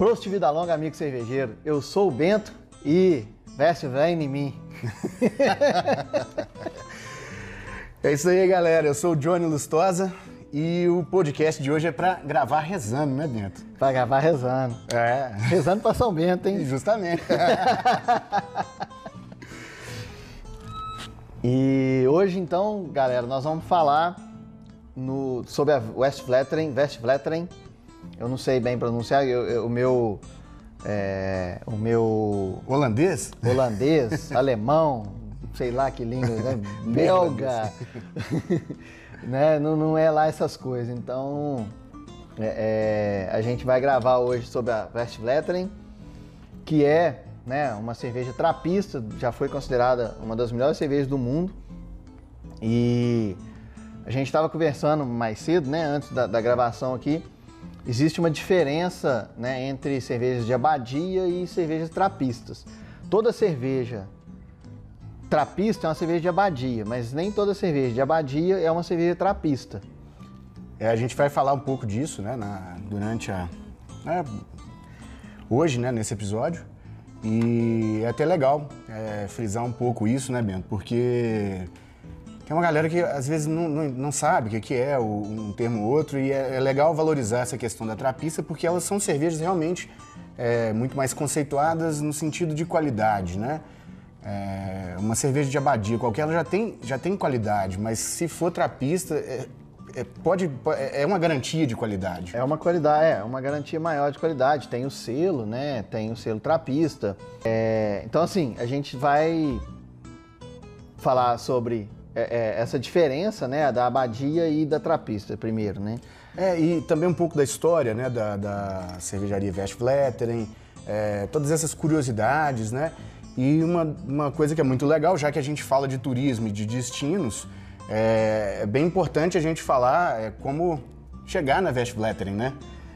Prost Vida Longa, amigo cervejeiro. Eu sou o Bento e veste vem em mim. é isso aí, galera. Eu sou o Johnny Lustosa e o podcast de hoje é para gravar rezando, né, Bento? Para gravar rezando. É. Rezando para São Bento, hein? Justamente. e hoje, então, galera, nós vamos falar no, sobre a West Vleteren, West Vleteren. Eu não sei bem pronunciar, eu, eu, o meu. É, o meu. Holandês? Holandês, alemão, sei lá que língua, né? Belga. né? Não, não é lá essas coisas. Então, é, é, a gente vai gravar hoje sobre a West Vleteren, que é né, uma cerveja trapista, já foi considerada uma das melhores cervejas do mundo. E a gente estava conversando mais cedo, né, antes da, da, gravação aqui. Existe uma diferença né, entre cervejas de abadia e cervejas trapistas. Toda cerveja trapista é uma cerveja de abadia, mas nem toda cerveja de abadia é uma cerveja trapista. É, a gente vai falar um pouco disso né, na, durante a. É, hoje, né, nesse episódio. E é até legal é, frisar um pouco isso, né, Bento? Porque tem uma galera que às vezes não, não, não sabe o que, é um termo ou outro, e é, é, legal valorizar essa questão da trapista, porque elas são cervejas realmente é, muito mais conceituadas no sentido de qualidade, né? É, uma cerveja de abadia qualquer, ela já tem, já tem qualidade, mas se for trapista, é, é, pode, é uma garantia de qualidade. É uma qualidade, é uma garantia maior de qualidade. Tem o selo, né? Tem o selo trapista. É, então, assim, a gente vai falar sobre é, é, essa diferença, né, da abadia e da trapista, primeiro, né? É, e também um pouco da história, né, da, da cervejaria Westvleteren, é, todas essas curiosidades, né? E uma, uma coisa que é muito legal, já que a gente fala de turismo e de destinos, é, é bem importante a gente falar é, como chegar na Westvleteren, né?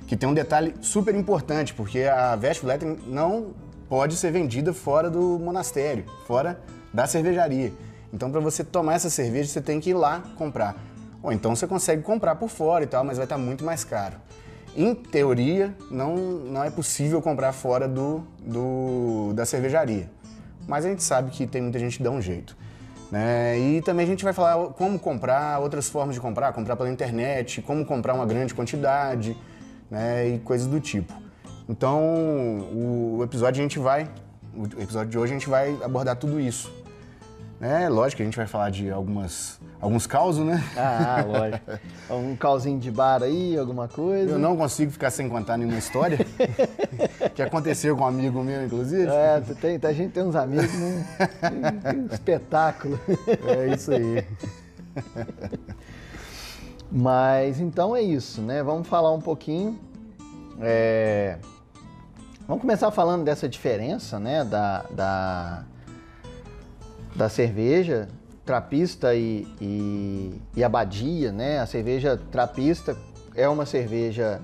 Que tem um detalhe super importante, porque a Westvleteren não pode ser vendida fora do monastério, fora da cervejaria. Então, para você tomar essa cerveja, você tem que ir lá comprar. Ou então você consegue comprar por fora e tal, mas vai estar muito mais caro. Em teoria, não, não é possível comprar fora do, do, da cervejaria. Mas a gente sabe que tem muita gente que dá um jeito. Né? E também a gente vai falar como comprar, outras formas de comprar, comprar pela internet, como comprar uma grande quantidade né? e coisas do tipo. Então, o episódio a gente vai, o episódio de hoje a gente vai abordar tudo isso. É, lógico que a gente vai falar de algumas, alguns causos, né? Ah, lógico. Um causinho de bar aí, alguma coisa. Eu não consigo ficar sem contar nenhuma história que aconteceu com um amigo meu, inclusive. É, tem, a gente tem uns amigos, né? um espetáculo. É isso aí. Mas então é isso, né? Vamos falar um pouquinho. É... Vamos começar falando dessa diferença, né? Da, da da cerveja trapista e, e, e, abadia, né? A cerveja trapista é uma cerveja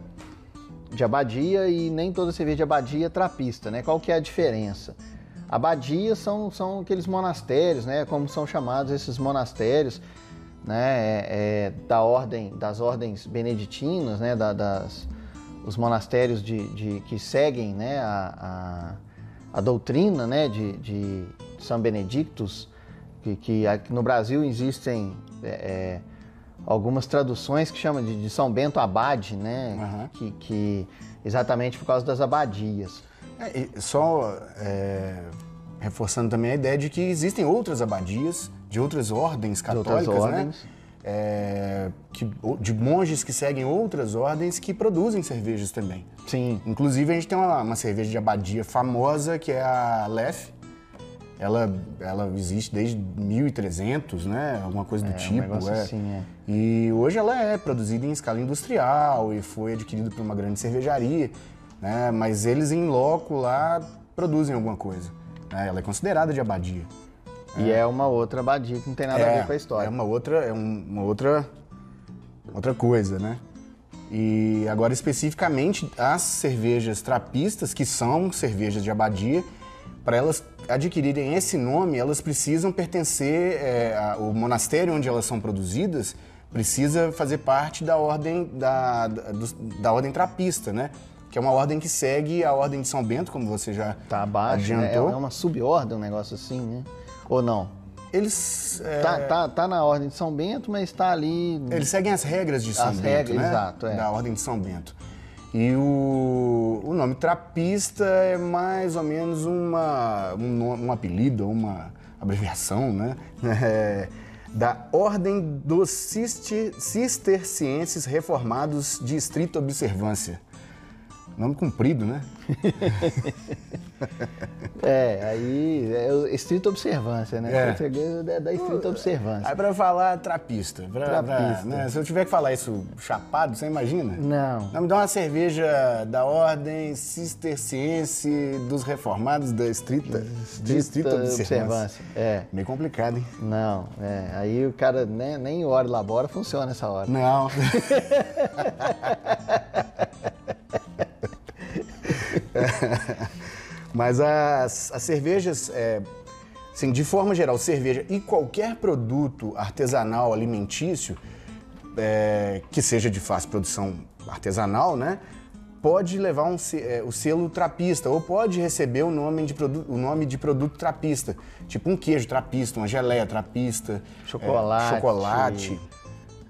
de abadia e nem toda cerveja de abadia é trapista, né? Qual que é a diferença? Abadias são, são aqueles monastérios, né? Como são chamados esses monastérios, né? É, é, da ordem, das ordens beneditinas, né? Da, das, os monastérios de, de, que seguem, né? A, a, a doutrina, né? de, de são Benedictus, que, que no Brasil existem é, é, algumas traduções que chamam de, de São Bento Abade, né? Uhum. Que, que, exatamente por causa das abadias. É, só é, reforçando também a ideia de que existem outras abadias de outras ordens católicas, de outras né? ordens. né? É, que, de monges que seguem outras ordens que produzem cervejas também. Sim. Inclusive a gente tem uma, uma cerveja de abadia famosa que é a Lef, ela, ela existe desde 1300, né? Alguma coisa do é, tipo. Um é. Assim, é. E hoje ela é produzida em escala industrial e foi adquirida por uma grande cervejaria, né? Mas eles em loco lá produzem alguma coisa. Né? Ela é considerada de abadia. E é. é uma outra abadia que não tem nada a ver é, com a história. É uma outra, é uma outra, outra coisa, né? E agora especificamente as cervejas trapistas, que são cervejas de abadia, para elas adquirirem esse nome, elas precisam pertencer, é, ao monastério onde elas são produzidas precisa fazer parte da ordem, da, da, da ordem trapista, né? que é uma ordem que segue a ordem de São Bento, como você já Tá abaixo, né? É adiantou. é uma subordem, um negócio assim, né? Ou não? Eles, é, Tá, tá, tá na ordem de São Bento, mas tá ali... eles seguem as regras de São As Bento, regras, né? exato, é. Da ordem de São Bento. E o, o nome trapista é mais ou menos uma, um, um apelido, uma abreviação, né? É, da Ordem dos Cister- Cistercienses Reformados de Estrita Observância. Nome comprido, né? É, aí é estrita observância, né? É. Português é da estrita observância. Aí pra falar trapista. Pra, pra- Trapista. né? Se eu tiver que falar isso chapado, você imagina? Não. Não, me dá uma cerveja da Ordem Cisterciense dos Reformados da Estrita, de Estrita Observância. É. Meio complicado, hein? Não, é. Aí o cara né, nem hora labora, funciona essa hora. Não. Mas as, as cervejas, é, assim, de forma geral, cerveja e qualquer produto artesanal alimentício é, que seja de fácil produção artesanal, né? Pode levar um é, o selo trapista ou pode receber o nome, de o nome de produto trapista, tipo um queijo trapista, uma geleia trapista, é, Chocolate. chocolate.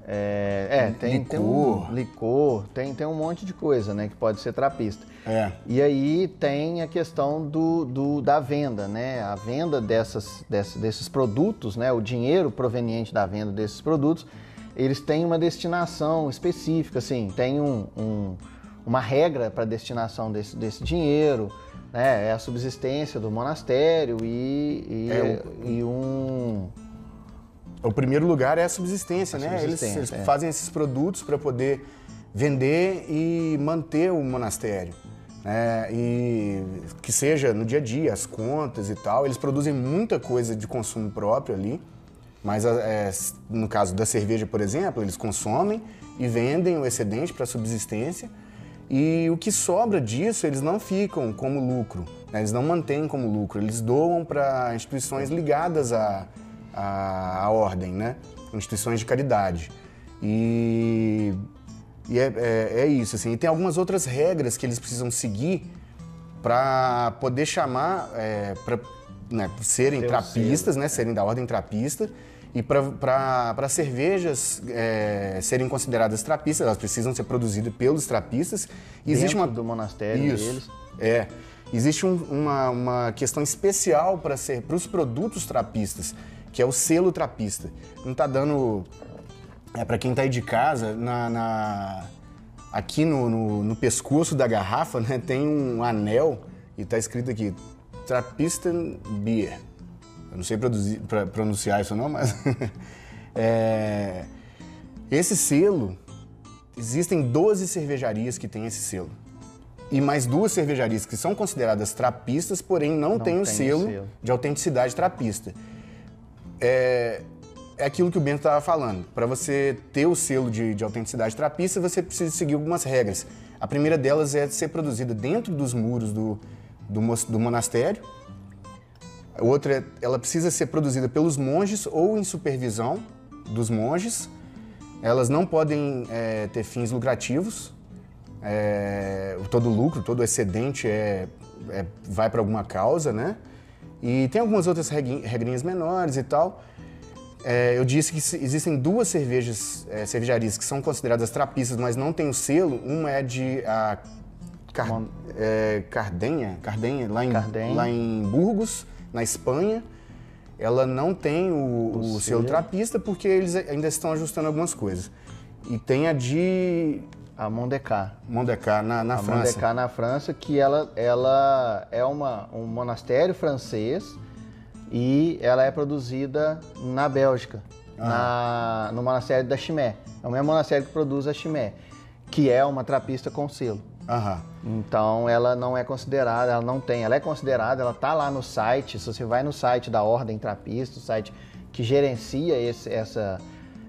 É, é, tem, tem um Licor. licor, tem, tem um monte de coisa, né, que pode ser trapista. É. E aí tem a questão do, do- da venda, né? A venda dessas, dessas- desses produtos, né? O dinheiro proveniente da venda desses produtos, eles têm uma destinação específica, assim, tem um- um- uma regra para a destinação desse, desse dinheiro, né? É a subsistência do monastério e, e, É, e um... O primeiro lugar é a subsistência, A né? Eles, subsistência, eles é. fazem esses produtos para poder vender e manter o monastério. Né? E que seja no dia a dia, as contas e tal. Eles produzem muita coisa de consumo próprio ali. Mas é, no caso da cerveja, por exemplo, eles consomem e vendem o excedente para subsistência. E o que sobra disso, eles não ficam como lucro, né? eles não mantêm como lucro, eles doam para instituições ligadas à, à, à ordem, né? instituições de caridade. E, e é, é- é isso, assim. E tem algumas outras regras que eles precisam seguir para poder chamar, é, para serem Ter o trapistas, né? serem da ordem trapista. E para cervejas é, serem consideradas trapistas, elas precisam ser produzidas pelos trapistas. E existe uma do monastério Isso, deles. É. Existe um- uma, uma questão especial para ser para os produtos trapistas, que é o selo trapista. Não tá dando é para quem tá aí de casa na, na- aqui no, no, no pescoço da garrafa, né, tem um anel e tá escrito aqui Trappista Beer. Eu não sei produzir- pra- pronunciar isso não, mas é, esse selo existem 12 cervejarias que têm esse selo. E mais duas cervejarias que são consideradas trapistas, porém não, têm o tem o selo, selo. de autenticidade trapista. É, é aquilo que o Bento estava falando. Para você ter o selo de, de autenticidade trapista, você precisa seguir algumas regras. A primeira delas é ser produzida dentro dos muros do, do, do monastério. A outra, ela precisa ser produzida pelos monges ou em supervisão dos monges. Elas não podem é, ter fins lucrativos. É, todo lucro, todo excedente é, é- vai para alguma causa, né? E tem algumas outras regrinhas menores e tal. É, eu disse que existem duas cervejas, é, cervejarias que são consideradas trapistas, mas não tem o selo. Uma é de a Car, é, Cardenha, Cardenha, lá em, Cardenha. lá em Burgos, na Espanha. Ela não tem o, o selo. selo trapista porque eles ainda estão ajustando algumas coisas. E tem a de A Mondecar. Mondecar, na, na a França. Mondecar na França, que ela, ela é uma, um monastério francês e ela é produzida na Bélgica, na, no monastério da Chimé. É o mesmo monastério que produz a Chimé, que é uma trapista com selo. Aham. Então ela não é considerada, ela não tem, ela é considerada, ela tá lá no site, se você vai no site da Ordem Trapista, o site que gerencia esse- essa,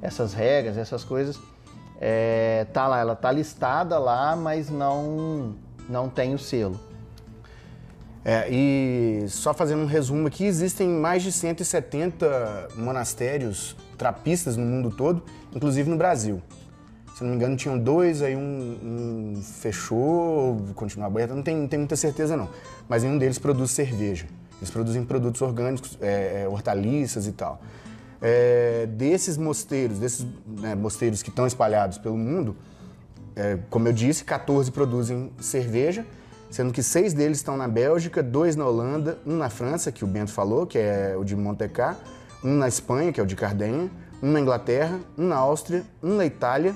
essas regras, essas coisas, é, tá lá, ela tá listada lá, mas não, não tem o selo. É, e só fazendo um resumo aqui, existem mais de 170 monastérios trapistas no mundo todo, inclusive no Brasil. Se não me engano, tinham dois, aí um, um fechou, continuou aberto. Não não tem muita certeza, não. Mas nenhum deles produz cerveja. Eles produzem produtos orgânicos, é, é, hortaliças e tal. É, desses mosteiros, desses né, mosteiros que estão espalhados pelo mundo, é, como eu disse, 14 produzem cerveja, sendo que seis deles estão na Bélgica, dois na Holanda, um na França, que o Bento falou, que é o de Montecar, um na Espanha, que é o de Cardenha, um na Inglaterra, um na Áustria, um na Itália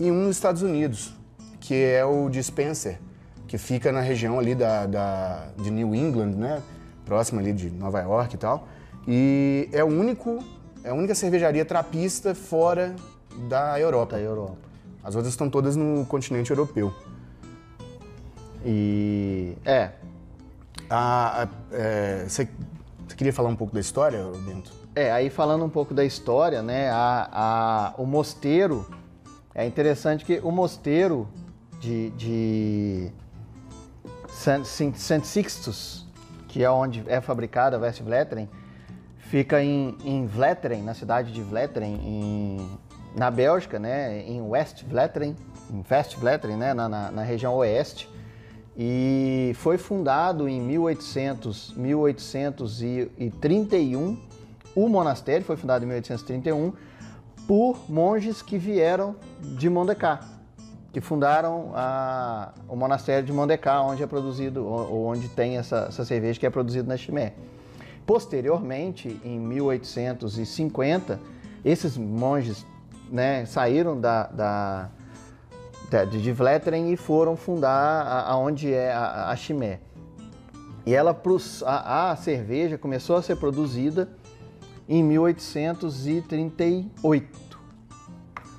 e um nos Estados Unidos, que é o de Spencer, que fica na região ali da, da, de New England, né? Próximo ali de Nova York e tal. E é o único, é a única cervejaria trapista fora da Europa. Da Europa. As outras estão todas no continente europeu. E é. A, a, é, você, você queria falar um pouco da história, Bento? É, aí falando um pouco da história, né? A, a, o mosteiro é interessante que o mosteiro de, de St. Sixtus, que é onde é fabricada a West Vleteren, fica em, em Vleteren, na cidade de Vleteren, em, na Bélgica, né, em West Vleteren, em West Vleteren, né, na, na, na, região oeste, e foi fundado em 1800, 1831, o monastério foi fundado em 1831 por monges que vieram de Mondecá, que fundaram a, o monastério de Mondecá, onde é produzido, ou onde tem essa, essa cerveja que é produzida na Chimé. Posteriormente, em 1850, esses monges né, saíram da, da, da, de Vleteren e foram fundar aonde é a, a Chimé. E ela, a, a cerveja começou a ser produzida em 1838.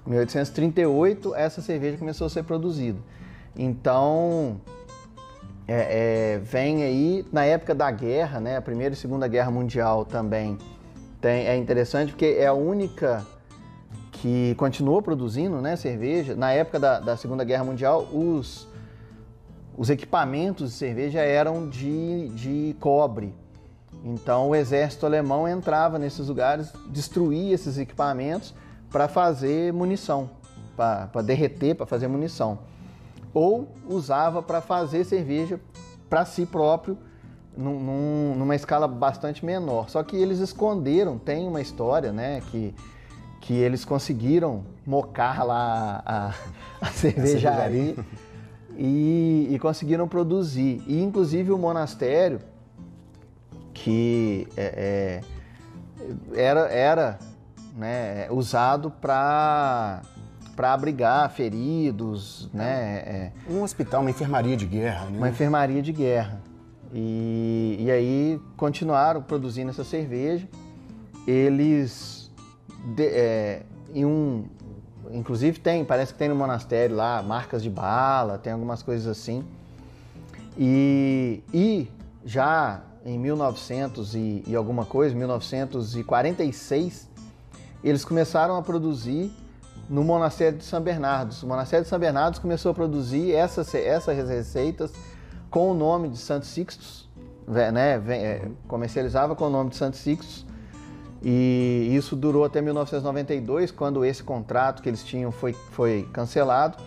1838 essa cerveja começou a ser produzida. Então é, é, vem aí na época da guerra, né, a primeira e segunda guerra mundial também tem, é interessante porque é a única que continuou produzindo né, cerveja. Na época da, da segunda guerra mundial, os, os equipamentos de cerveja eram de, de cobre. Então o exército alemão entrava nesses lugares, destruía esses equipamentos para fazer munição, para derreter, para fazer munição. Ou usava para fazer cerveja para si próprio, num, numa escala bastante menor. Só que eles esconderam, tem uma história, né, que, que eles conseguiram mocar lá a, a cervejaria e, e, conseguiram produzir. E inclusive o monastério, que é, é, era, era né, usado para para abrigar feridos, né? É, um hospital, uma enfermaria de guerra, né? Uma enfermaria de guerra. E, e aí continuaram produzindo essa cerveja. Eles, de, é, em um, inclusive tem, parece que tem no monastério lá marcas de bala, tem algumas coisas assim. E, e já em 1900 e, e alguma coisa, 1946, eles começaram a produzir no monastério de São Bernardo. O monastério de São Bernardo começou a produzir essas, essas receitas com o nome de Santo Sixtus, né? É, comercializava com o nome de Santo Sixtus. E isso durou até 1992, quando esse contrato que eles tinham foi, foi cancelado.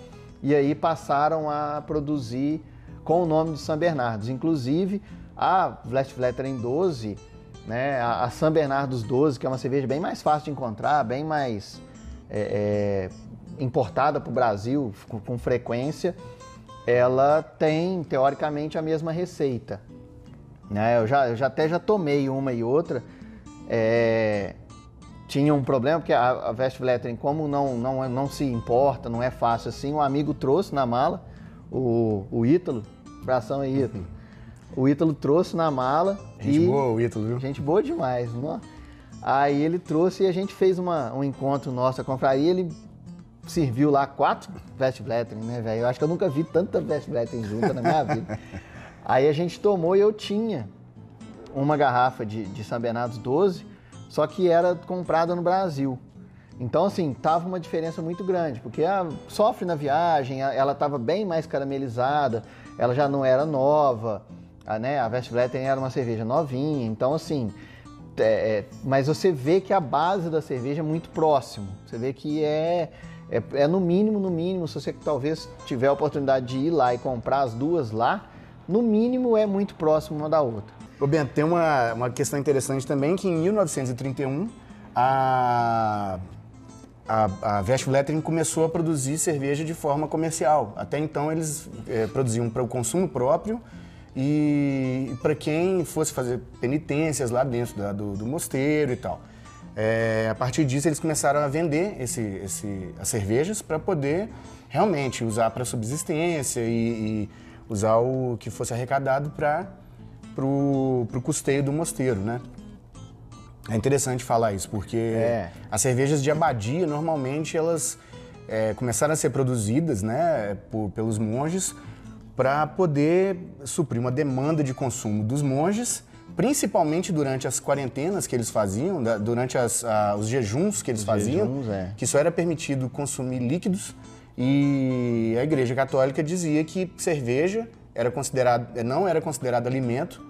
E aí passaram a produzir com o nome de São Bernardo. Inclusive, a Vlettfletteren 12 né? A, a San Bernardos 12, que é uma cerveja bem mais fácil de encontrar, bem mais é, é, importada para o Brasil com, com, frequência, ela tem teoricamente a mesma receita. Né? Eu, já, eu já até já tomei uma e outra. É, tinha um problema, porque a, a como não, não, não se importa, não é fácil assim, um amigo trouxe na mala, o, o Ítalo, abração aí, Ítalo. O Ítalo trouxe na mala. Gente e... boa, o Ítalo, viu? Gente boa demais, não? Aí ele trouxe e a gente fez uma, um encontro nosso, a confraria, ele serviu lá quatro Westblättering, né, velho? Eu acho que eu nunca vi tanta Westblättering junta na minha vida. Aí a gente tomou e eu tinha uma garrafa de, de São Bernardo 12, só que era comprada no Brasil. Então, assim, tava uma diferença muito grande, porque ela sofre na viagem, ela estava bem mais caramelizada, ela já não era nova, a, né, a era uma cerveja novinha, então assim, é, é, mas você vê que a base da cerveja é muito próximo. Você vê que é, É, é no mínimo, no mínimo, se você talvez tiver a oportunidade de ir lá e comprar as duas lá, no mínimo é muito próximo uma da outra. Ô Bento, tem uma, uma questão interessante também que em 1931 a, a, a começou a produzir cerveja de forma comercial. Até então eles é, produziam para o consumo próprio e para quem fosse fazer penitências lá dentro da, do, do, mosteiro e tal. É, a partir disso eles começaram a vender esse, esse, as cervejas para poder realmente usar para subsistência e, e usar o que fosse arrecadado para pro, pro custeio do mosteiro, né? É interessante falar isso, porque é. as cervejas de abadia, normalmente, elas é, começaram a ser produzidas né, por, pelos monges para poder suprir uma demanda de consumo dos monges, principalmente durante as quarentenas que eles faziam, durante as, a, os jejuns que eles os faziam, jejuns, é. que só era permitido consumir líquidos. E a Igreja Católica dizia que cerveja era considerado, não era considerado alimento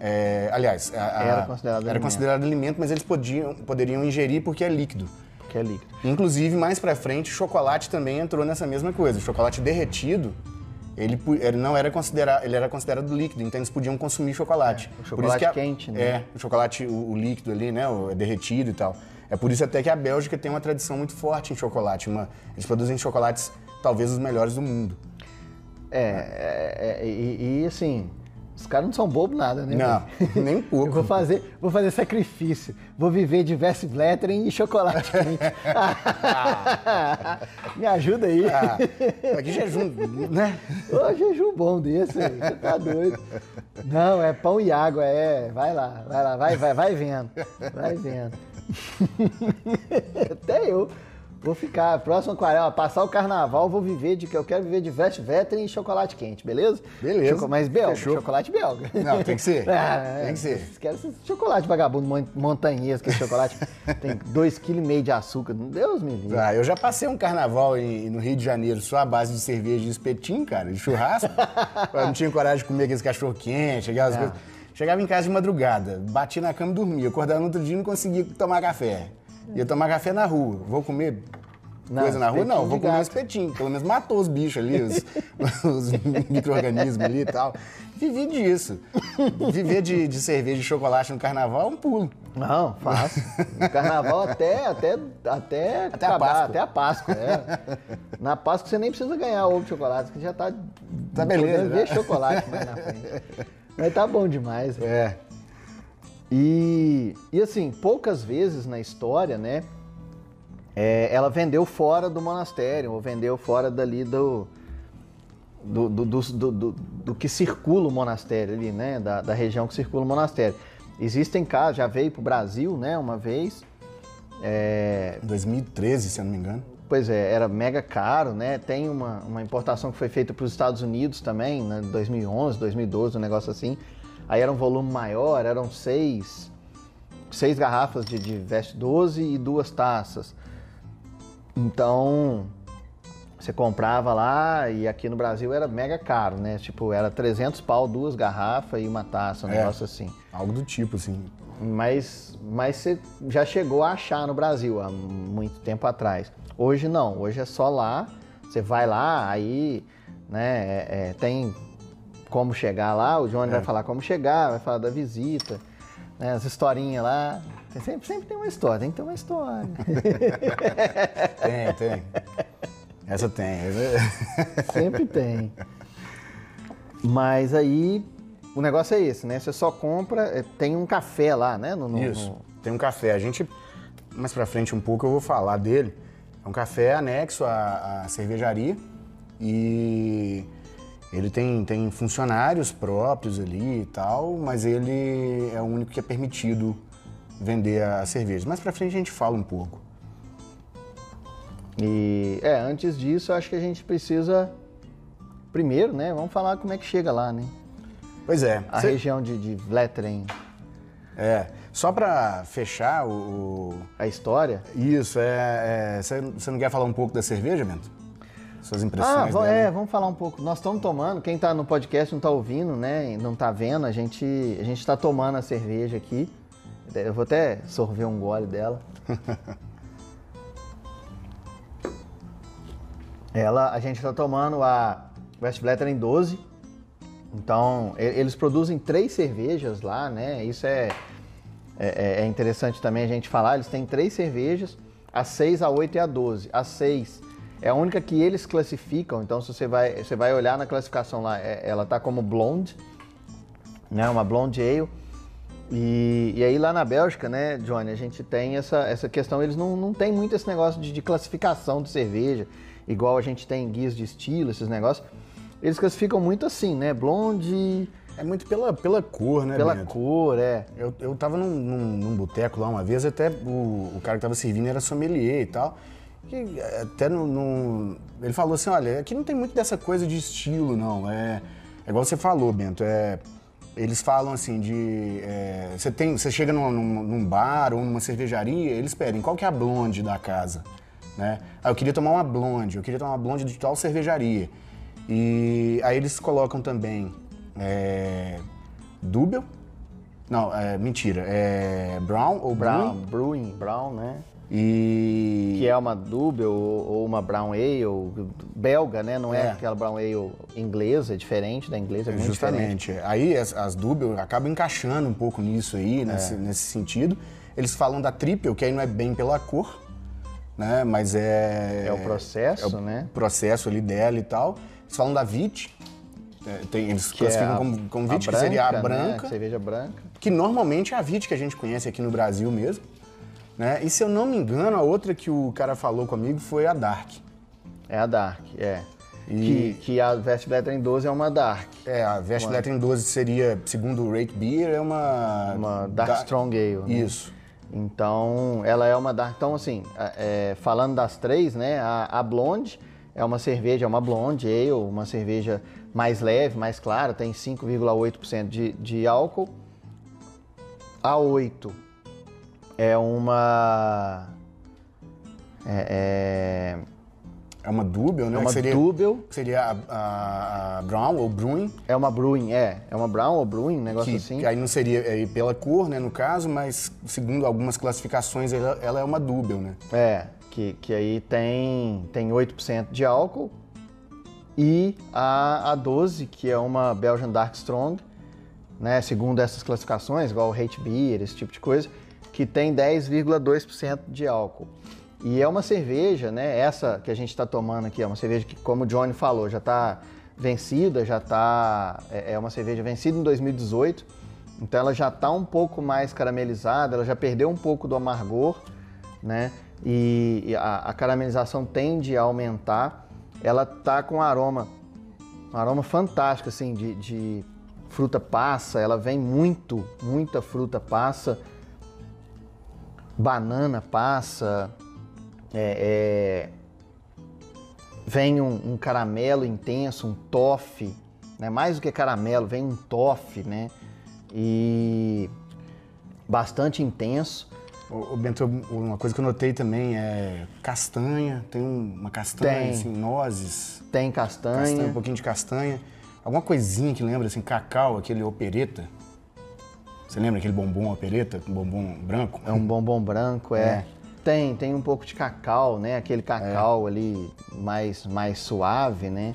é, aliás, a, a, era, considerado, era alimento. considerado alimento, mas eles podiam, poderiam ingerir porque é líquido. Que é líquido. Inclusive, mais pra frente, o chocolate também entrou nessa mesma coisa. O chocolate derretido, ele, ele não era considerado, ele era considerado líquido, então eles podiam consumir chocolate. É, o chocolate a, quente, né? É, o chocolate, o, o, líquido ali, né, o derretido e tal. É por isso até que a Bélgica tem uma tradição muito forte em chocolate. Uma, eles produzem chocolates talvez os melhores do mundo. É, é, é e, e assim, os caras não são bobos nada, né? Não, nem um pouco. Eu vou fazer, vou fazer sacrifício. Vou viver de Westvleteren e chocolate ah. Me ajuda aí. Ah, aqui jejum, né? Ô, jejum bom desse aí, você tá doido. Não, é pão e água, é. Vai lá, vai lá, vai, vai, vai vendo. Vai vendo. Até eu. Vou ficar, próximo aquarela, passar o carnaval, vou viver de que eu quero viver de veste veteran e chocolate quente, beleza? Beleza. Choco, mas belga, Fechou. chocolate belga. Não, tem que ser. É, tem que ser. Quero esse chocolate vagabundo montanhês, que esse chocolate tem 2,5 kg de açúcar. Deus me livre. Ah, eu já passei um carnaval em, no Rio de Janeiro só à base de cerveja e espetinho, cara, de churrasco. eu não tinha coragem de comer aqueles cachorro quente, aquelas é. coisas. Chegava em casa de madrugada, bati na cama e dormia. Acordava no outro dia e não conseguia tomar café. Ia tomar café na rua. Vou comer não, coisa na rua? Não, vou comer um espetinho. Pelo menos matou os bichos ali, os, os micro-organismos ali e tal. Vivi disso. Viver de, de cerveja e chocolate no carnaval é um pulo. Não, fácil. No carnaval até, até, até, até acabar, a Páscoa. Até a Páscoa, é. Na Páscoa você nem precisa ganhar ovo de chocolate, que já tá... Tá beleza. ver chocolate mais na frente. Mas tá bom demais. É. E, e assim, poucas vezes na história, né, é, ela vendeu fora do monastério, ou vendeu fora dali do, do, do, do, do, do que circula o monastério ali, né, da, da região que circula o monastério. Existem casos, já veio para o Brasil, né, uma vez. É... 2013, se eu não me engano. Pois é, era mega caro, né? Tem uma, uma importação que foi feita para os Estados Unidos também, né? 2011, 2012, um negócio assim. Aí era um volume maior, eram seis, seis garrafas de, de Veste 12 e duas taças. Então, você comprava lá e aqui no Brasil era mega caro, né? Tipo, era 300 pau, duas garrafas e uma taça, um é, negócio assim. Algo do tipo, assim. Mas, mas você já chegou a achar no Brasil há muito tempo atrás. Hoje não, hoje é só lá. Você vai lá, aí né, é, é, tem como chegar lá, o Johnny é. vai falar como chegar, vai falar da visita, né, as historinhas lá. Sempre, sempre tem uma história, tem que ter uma história. tem, tem. Essa tem. sempre tem. Mas aí o negócio é esse, né? Você só compra, é, tem um café lá, né? No, no, Isso, no... tem um café. A gente, mais pra frente um pouco, eu vou falar dele. É um café anexo à, à cervejaria e ele tem, tem funcionários próprios ali e tal, mas ele é o único que é permitido vender a cerveja. Mais pra frente a gente fala um pouco. E é, antes disso, acho que a gente precisa primeiro, né? Vamos falar como é que chega lá, né? Pois é. A Cê... região de, de Vleteren. É. Só para fechar o, A história? Isso, é. Você é, não quer falar um pouco da cerveja, Mento? Suas impressões? Ah, é, vamos falar um pouco. Nós estamos tomando, quem está no podcast não está ouvindo, né? Não está vendo, a gente a gente está tomando a cerveja aqui. Eu vou até sorver um gole dela. Ela, a gente está tomando a Westvleteren 12. Então, eles produzem três cervejas lá, né? Isso é, é, é, interessante também a gente falar. Eles têm três cervejas, a 6, a 8 e a 12. A 6 é a única que eles classificam. Então, se você vai, você vai olhar na classificação lá, ela tá como blonde, né? Uma blonde ale. E, e, aí lá na Bélgica, né, Johnny, a gente tem essa, essa questão, eles não, não tem muito esse negócio de, de classificação de cerveja, igual a gente tem guias de estilo, esses negócios. Eles classificam muito assim, né? Blonde. É muito pela, pela cor, né? Pela Bento? cor, é. Eu, eu tava num, num, num boteco lá uma vez, até o, o cara que tava servindo era sommelier e tal. E até Ele falou assim: olha, aqui não tem muito dessa coisa de estilo, não. É, é igual você falou, Bento. É, eles falam assim de. É, você, tem, você chega num, num, bar ou numa cervejaria, eles pedem qual que é a blonde da casa. Né? Ah, eu queria tomar uma blonde, eu queria tomar uma blonde de tal cervejaria. E aí eles colocam também é, Dubel. Não, é, mentira. É Brown ou Brown? Brewing, Brown, né? E... Que é uma Dubel ou uma Brown Ale belga, né? Não é, é. aquela Brown Ale inglesa, é diferente da inglesa, é muito Justamente. Diferente. Aí as, as Dubel acabam encaixando um pouco nisso aí, nesse, é. nesse sentido. Eles falam da Triple, que aí não é bem pela cor, né? Mas é... É o processo, é o né? processo ali dela e tal. Eles falam da VIT, é, tem, eles que classificam é a, como, como VIT, que seria a branca. Né? Cerveja branca. Que normalmente é a VIT que a gente conhece aqui no Brasil mesmo. Né? E se eu não me engano, a outra que o cara falou comigo foi a Dark. É a Dark, é. E... Que, que a Vest Lettering 12 é uma Dark. É, a Vest uma... Lettering 12 seria, segundo o Rate Beer, é uma... Uma Dark, Dark... Strong Ale. Né? Isso. Então, ela é uma Dark... Então, assim, é, falando das três, né, a, a Blonde é uma cerveja, é uma blonde ale, uma cerveja mais leve, mais clara, tem 5,8% de, de álcool. A 8 é uma. É, é, é uma Dubel, né? É uma seria, Dubel. Seria a, a, a, Brown ou Brewing. É uma Brewing, é. É uma Brown ou Brewing, um negócio que, assim. Que aí não seria é, pela cor, né, no caso, mas segundo algumas classificações, ela, ela é uma Dubel, né? É que, que aí tem, tem 8% de álcool, e a, a 12, que é uma Belgian Dark Strong, né, segundo essas classificações, igual o Hate Beer, esse tipo de coisa, que tem 10,2% de álcool. E é uma cerveja, né, essa que a gente está tomando aqui, é uma cerveja que, como o Johnny falou, já está vencida, já está é, é uma cerveja vencida em 2018, então ela já está um pouco mais caramelizada, ela já perdeu um pouco do amargor, né? e a, a caramelização tende a aumentar. Ela tá com um aroma, um aroma fantástico assim de, de fruta passa. Ela vem muito, muita fruta passa, banana passa, é, é, vem um, um, caramelo intenso, um toffee, né? Mais do que caramelo, vem um toffee, né? E bastante intenso. O, Bento, uma coisa que eu notei também é castanha, tem uma castanha, tem. assim, nozes. Tem castanha. castanha. Um pouquinho de castanha. Alguma coisinha que lembra, assim, cacau, aquele opereta. Você lembra aquele bombom opereta, um bombom branco? É um bombom branco, é. é. Tem, tem um pouco de cacau, né? Aquele cacau é. ali mais, mais suave, né?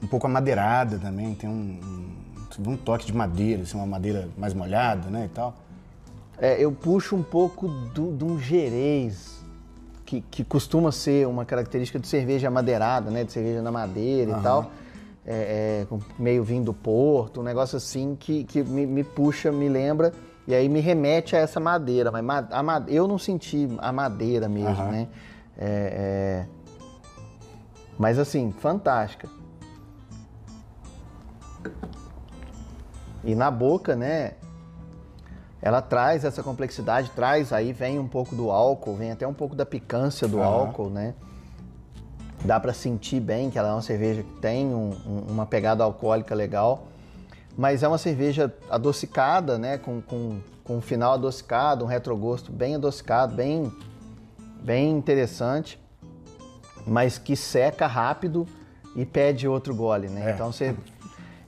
Um pouco amadeirada também, tem um, um, um toque de madeira, assim, uma madeira mais molhada, né, e tal. É, eu puxo um pouco de um gerês, que, que, costuma ser uma característica de cerveja madeirada, né? De cerveja na madeira uhum. e tal. É, é, meio vindo do Porto, um negócio assim que, que me, me, puxa, me lembra e aí me remete a essa madeira. Mas a, eu não senti a madeira mesmo, uhum. né? É, é, mas assim, fantástica. E na boca, né? ela traz essa complexidade, traz aí vem um pouco do álcool, vem até um pouco da picância do uhum. álcool, né? Dá para sentir bem que ela é uma cerveja que tem um, um, uma pegada alcoólica legal, mas é uma cerveja adocicada, né? Com, com, com um final adocicado, um retrogosto bem adocicado, bem, bem interessante, mas que seca rápido e pede outro gole, né? É. Então você,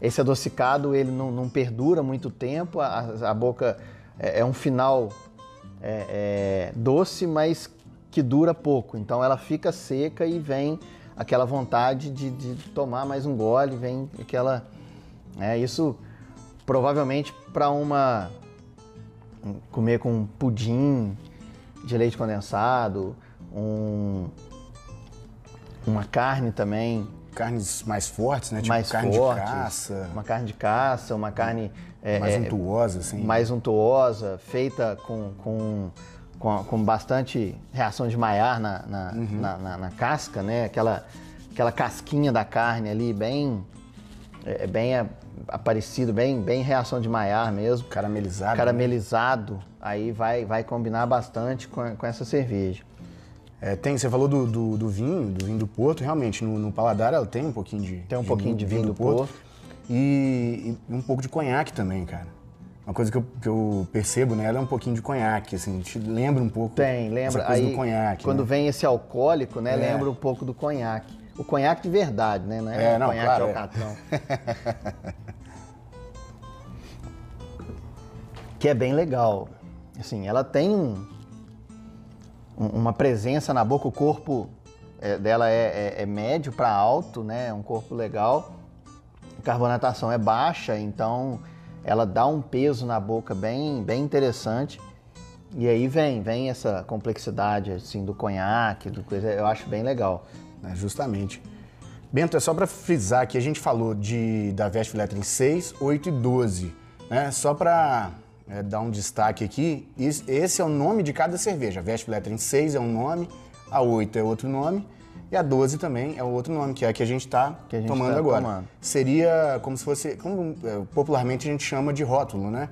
esse adocicado ele não, não perdura muito tempo, a, a boca é, é um final é, é, doce, mas que dura pouco. Então ela fica seca e vem aquela vontade de, de tomar mais um gole, vem aquela. É, isso provavelmente para uma. comer com pudim de leite condensado, um, uma carne também. Carnes mais fortes, né? Tipo mais carne fortes, de caça. Uma carne de caça, uma carne. é, mais é, untuosa, assim. mais untuosa, feita com, com, com, com bastante reação de Maillard na, na, Uhum. na, na- na casca, né? Aquela, aquela casquinha da carne ali, bem, é, é bem aparecido, bem, bem reação de Maillard mesmo. Caramelizado. né? Caramelizado, aí vai, vai combinar bastante com, com essa cerveja. É, tem, você falou do, do, do vinho, do vinho do Porto, realmente, no, no paladar ela tem um pouquinho de Tem um pouquinho de vinho do Porto. E, e um pouco de conhaque também, cara. Uma coisa que eu, que eu percebo nela é um pouquinho de conhaque, assim, te lembra um pouco Tem, lembra? essa aí, do conhaque. quando né? vem esse alcoólico, né? É. Lembra um pouco do conhaque. O conhaque de verdade, né? Não é, É, o não, conhaque claro, ao é. que é bem legal. Assim, ela tem um- um- uma presença na boca, o corpo é, dela é, é- é médio para alto, né? É um corpo legal. A carbonatação é baixa, então ela dá um peso na boca bem, bem interessante. E aí vem, vem essa complexidade assim do conhaque, do coisa, eu acho bem legal. É, justamente. Bento, é só para frisar que a gente falou de, da Vest Lettering 6, 8 e 12. Né? Só para dar um destaque aqui, esse é o nome de cada cerveja. A Vest Lettering 6 é um nome, a 8 é outro nome e a 12 também é outro nome, que é a que a gente está tomando tá agora. tomando. Seria como se fosse, como é, popularmente a gente chama de rótulo, né?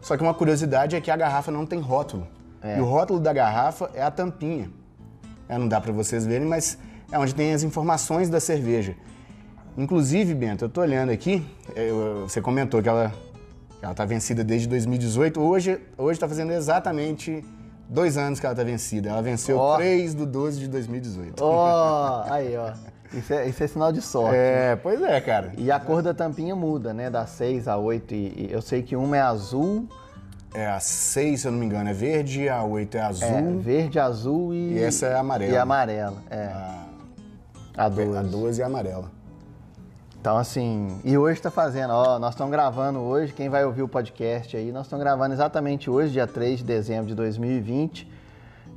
Só que uma curiosidade é que a garrafa não tem rótulo. É. E o rótulo da garrafa é a tampinha. É, não dá para vocês verem, mas é onde tem as informações da cerveja. Inclusive, Bento, eu tô olhando aqui, eu- você comentou que ela, ela tá vencida desde 2018. Hoje, hoje tá fazendo exatamente dois anos que ela tá vencida. Ela venceu Ó. 3 do 12 de 2018. Ó, aí, ó. Isso é, isso é sinal de sorte. É, pois é, cara. E a cor da tampinha muda, né? Da 6 a 8. E, e eu sei que uma é azul, É a 6, se eu não me engano, é verde, a 8 é azul. é, verde, azul e. E essa é amarela. E amarela, é. A, A 12. a 12 é amarela. Então, assim, e hoje tá fazendo, ó, nós estamos gravando hoje, quem vai ouvir o podcast aí, nós estamos gravando exatamente hoje, dia 3 de dezembro de 2020.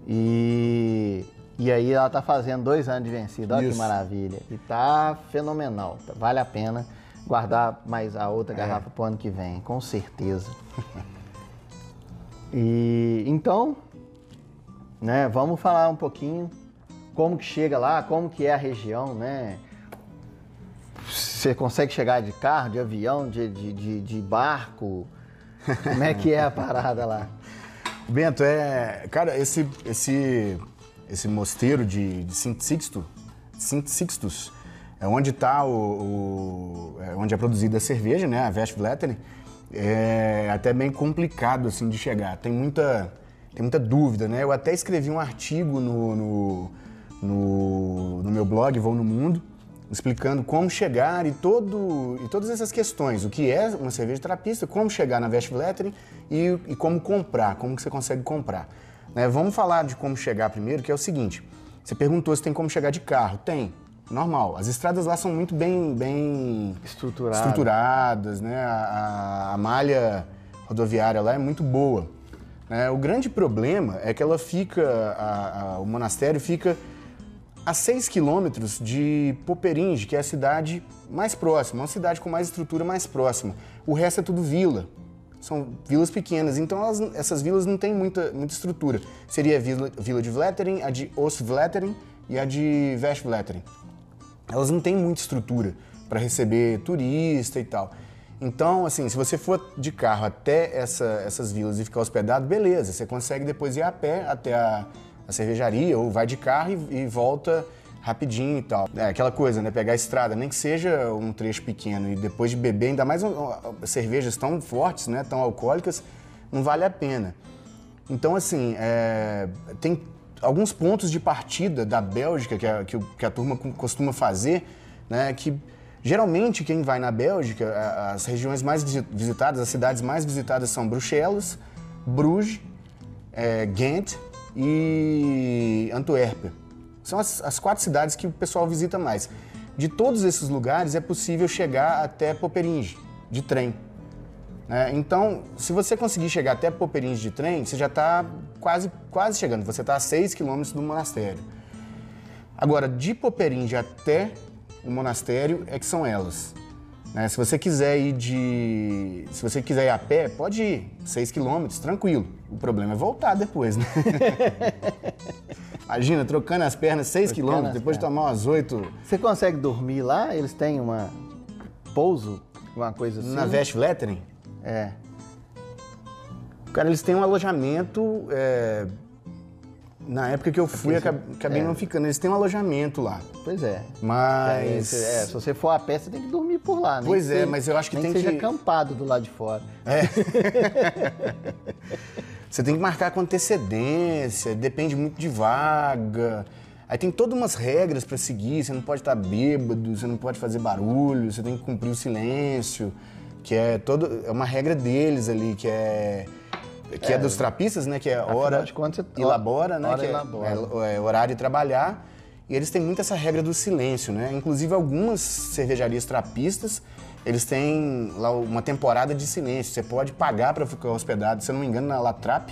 E, e aí ela tá fazendo dois anos de vencida, olha que maravilha. E tá fenomenal, tá- vale a pena guardar mais a É. outra garrafa pro ano que vem, com certeza. E então, né, vamos falar um pouquinho como que chega lá, como que é a região, né? Você consegue chegar de carro, de avião, de, de, de, de barco? Como é que é a parada lá? Bento, é. Cara, esse, esse, esse mosteiro de, de Sint Sixto, Sint Sixtus, é onde está o, o- é onde é produzida a cerveja, né? A Westvleteren. É até bem complicado assim de chegar. Tem muita, tem muita dúvida, né? Eu até escrevi um artigo no, no, no, no meu blog Vou no Mundo, explicando como chegar e, todo, e todas essas questões. O que é uma cerveja trapista, como chegar na Westvleteren e, e como comprar, como que você consegue comprar. Né? Vamos falar de como chegar primeiro, que é o seguinte. Você perguntou se tem como chegar de carro. Tem, normal. As estradas lá são muito bem, bem Estruturado. estruturadas, né? A, a- a malha rodoviária lá é muito boa. né? O grande problema é que ela fica, a- a- o monastério fica a 6 quilômetros de Poperinge, que é a cidade mais próxima, uma cidade com mais estrutura mais próxima. O resto é tudo vila. São vilas pequenas, então elas- essas vilas não têm muita, muita estrutura. Seria a vila, vila de Vletteren, a de Oost-Vletteren e a de West-Vletteren elas não têm muita estrutura para receber turista e tal. Então, assim, se você for de carro até essa- essas vilas e ficar hospedado, beleza, você consegue depois ir a pé até a, a cervejaria ou vai de carro e, e volta rapidinho e tal. É aquela coisa, né? Pegar a estrada, nem que seja um trecho pequeno e depois de beber, ainda mais cervejas tão fortes, né? Tão alcoólicas, não vale a pena. Então, assim, é, tem alguns pontos de partida da Bélgica que a, que que a turma co- costuma fazer, né, que geralmente quem vai na Bélgica, as regiões mais visi- visitadas, as cidades mais visitadas são Bruxelas, Bruges, é, Ghent e Antuérpia. São as, as quatro cidades que o pessoal visita mais. De todos esses lugares é possível chegar até Poperinge, de trem. né? então, se você conseguir chegar até Poperinge de trem, você já está quase, quase chegando. Você está a 6 quilômetros do monastério. Agora, de Poperinge até o monastério é que são elas. Né? Se você quiser ir de. Se você quiser ir a pé, pode ir. 6 quilômetros, tranquilo. O problema é voltar depois, né? Imagina, trocando as pernas 6 Trocando quilômetros, depois de pernas. tomar umas 8 Você consegue dormir lá? Eles têm uma pouso, uma coisa assim? na Westvleteren. É. Cara, eles têm um alojamento. é, Na época que eu fui, Porque acabei é. não ficando. Eles têm um alojamento lá. Pois é. É, Mas. se- é, se você for a pé, você tem que dormir por lá, né? Pois é, mas eu acho que tem seja que- acampado do lado de fora. Você tem que marcar com antecedência, depende muito de vaga. Aí tem todas umas regras para seguir, você não pode estar bêbado, você não pode fazer barulho, você tem que cumprir o silêncio, que é todo é uma regra deles ali, que é que é, dos trapistas, né, que é hora de contas, elabora, né, hora que é- elabora. é, é horário de trabalhar. E eles têm muito essa regra do silêncio, né? Inclusive algumas cervejarias trapistas, eles têm lá uma temporada de silêncio. Você pode pagar para ficar hospedado, se eu não me engano, na Latrap,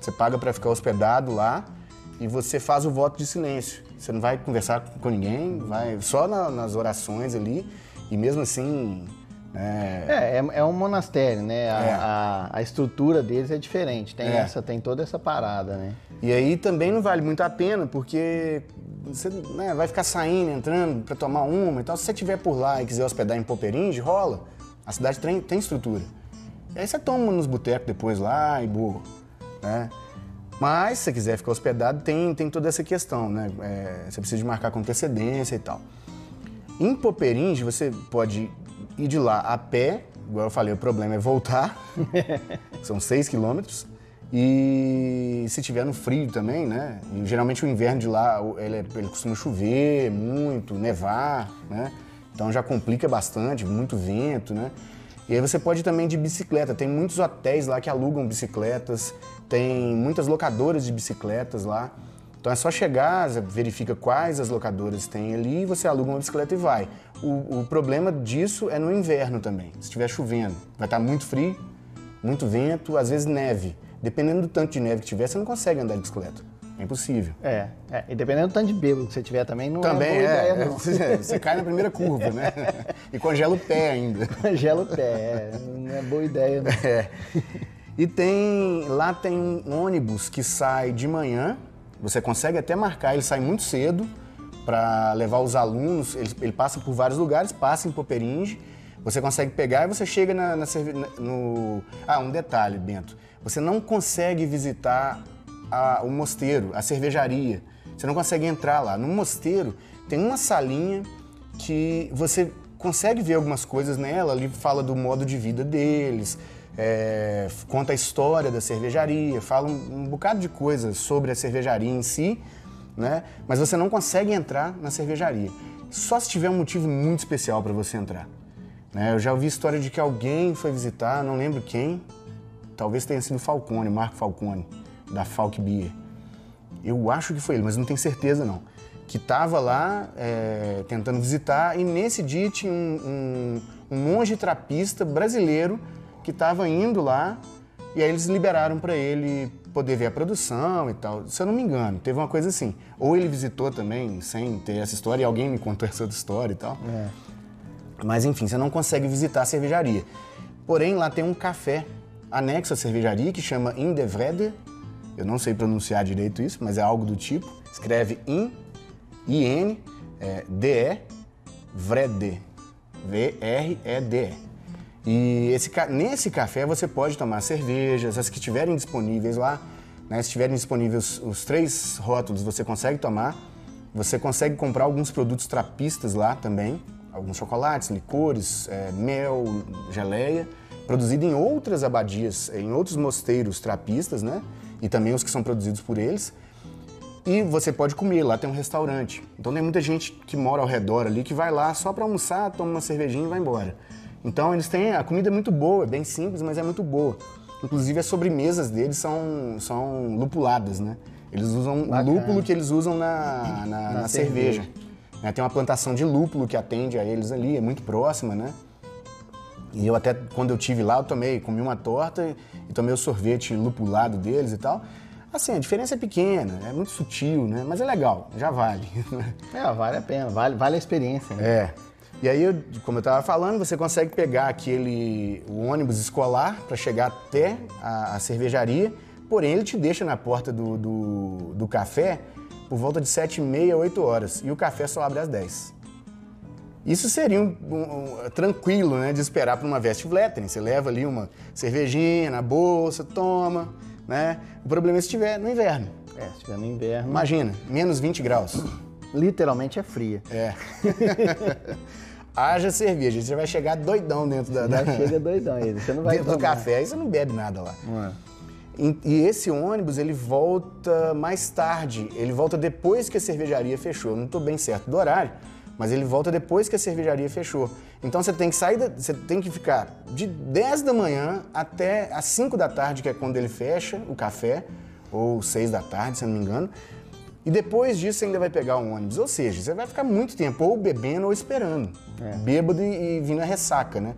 você paga para ficar hospedado lá e você faz o voto de silêncio. Você não vai conversar com ninguém, vai só na- nas orações ali e mesmo assim, é, É, é, é um monastério, né? A, É. a, a estrutura deles é diferente. Tem, É. essa, tem toda essa parada, né? E aí também não vale muito a pena, porque você né, vai ficar saindo, entrando para tomar uma e tal. Se você estiver por lá e quiser hospedar em Poperinge, rola. A cidade tem, tem estrutura. E aí você toma nos botecos depois lá e boa. Né? Mas se você quiser ficar hospedado, tem, tem toda essa questão, né? É, você precisa de marcar com antecedência e tal. Em Poperinge, você pode ir de lá a pé, igual eu falei, o problema é voltar, são 6 quilômetros. E se tiver no frio também, né? E geralmente o inverno de lá, ele, é- ele costuma chover muito, nevar, né? Então já complica bastante, muito vento, né? E aí você pode também de bicicleta. Tem muitos hotéis lá que alugam bicicletas, tem muitas locadoras de bicicletas lá. Então é só chegar, verifica quais as locadoras tem ali, e você aluga uma bicicleta e vai. O, o problema disso é no inverno também. Se estiver chovendo, vai estar muito frio, muito vento, às vezes neve. Dependendo do tanto de neve que tiver, você não consegue andar de bicicleta. É impossível. É, é. E dependendo do tanto de bêbado que você tiver também, não Também é boa é. ideia, não. Você, você cai na primeira curva, né? E congela o pé ainda. Congela o pé, é, não é boa ideia, não. É. E tem. Lá tem um ônibus que sai de manhã. Você consegue até marcar, ele sai muito cedo para levar os alunos. Ele, ele passa por vários lugares, passa em Poperinge. Você consegue pegar e você chega na, na no. Ah, um detalhe, Bento. Você não consegue visitar a- o mosteiro, a cervejaria. Você não consegue entrar lá. No mosteiro tem uma salinha que você consegue ver algumas coisas nela. Ali fala do modo de vida deles, é, conta a história da cervejaria, fala um, um bocado de coisas sobre a cervejaria em si, né? Mas você não consegue entrar na cervejaria. Só se tiver um motivo muito especial para você entrar. né? Eu já ouvi história de que alguém foi visitar, não lembro quem, talvez tenha sido Falcone, Marco Falcone, da Falk Beer. Eu acho que foi ele, mas não tenho certeza não. Que estava lá é, tentando visitar e nesse dia tinha um, um, um monge trapista brasileiro que estava indo lá e aí eles liberaram para ele poder ver a produção e tal. Se eu não me engano, teve uma coisa assim. Ou ele visitou também sem ter essa história e alguém me contou essa outra história e tal. É. Mas enfim, você não consegue visitar a cervejaria. Porém, lá tem um café anexo à cervejaria que chama In de Vrede. Eu não sei pronunciar direito isso, mas é algo do tipo. Escreve In, I-N, é, D-E, Vrede. V-R-E-D-E. E esse, ca- nesse café você pode tomar cervejas, as que estiverem disponíveis lá. Né? Se estiverem disponíveis os, os três rótulos, você consegue tomar. Você consegue comprar alguns produtos trapistas lá também. Alguns chocolates, licores, é, mel, geleia. Produzido em outras abadias, em outros mosteiros trapistas, né? E também os que são produzidos por eles. E você pode comer, lá tem um restaurante. Então tem muita gente que mora ao redor ali que vai lá só para almoçar, toma uma cervejinha e vai embora. Então eles têm, a comida é muito boa, é bem simples, mas é muito boa. Inclusive as sobremesas deles são, são lupuladas, né? Eles usam o lúpulo que eles usam na, na, na, na cerveja. cerveja. Né? Tem uma plantação de lúpulo que atende a eles ali, é muito próxima, né? E eu até, quando eu tive lá, eu tomei, comi uma torta e tomei o sorvete lupulado deles e tal. Assim, a diferença é pequena, é muito sutil, né? Mas é legal, já vale. É, vale a pena, vale, vale a experiência. Né? É. E aí, como eu estava falando, você consegue pegar aquele o ônibus escolar para chegar até a, a, cervejaria, porém ele te deixa na porta do, do, do café por volta de 7 e meia, 8 horas. E o café só abre às 10. Isso seria um, um, um, tranquilo, né, de esperar para uma Westvleteren. Você leva ali uma cervejinha na bolsa, toma, né? O problema é se estiver no inverno. É, se estiver no inverno. Imagina, menos 20 graus. Literalmente é fria. É. Haja cerveja, você vai chegar doidão dentro da. Já chega doidão você não vai Dentro tomar. do café, aí você não bebe nada lá. Não é. E esse ônibus, ele volta mais tarde, ele volta depois que a cervejaria fechou. Eu não estou bem certo do horário, mas ele volta depois que a cervejaria fechou. Então você tem que sair, da, você tem que ficar de 10 da manhã até as 5 da tarde, que é quando ele fecha o café, ou 6 da tarde, se eu não me engano. E depois disso você ainda vai pegar um ônibus. Ou seja, você vai ficar muito tempo ou bebendo ou esperando. É. Bêbado e, e vindo a ressaca, né?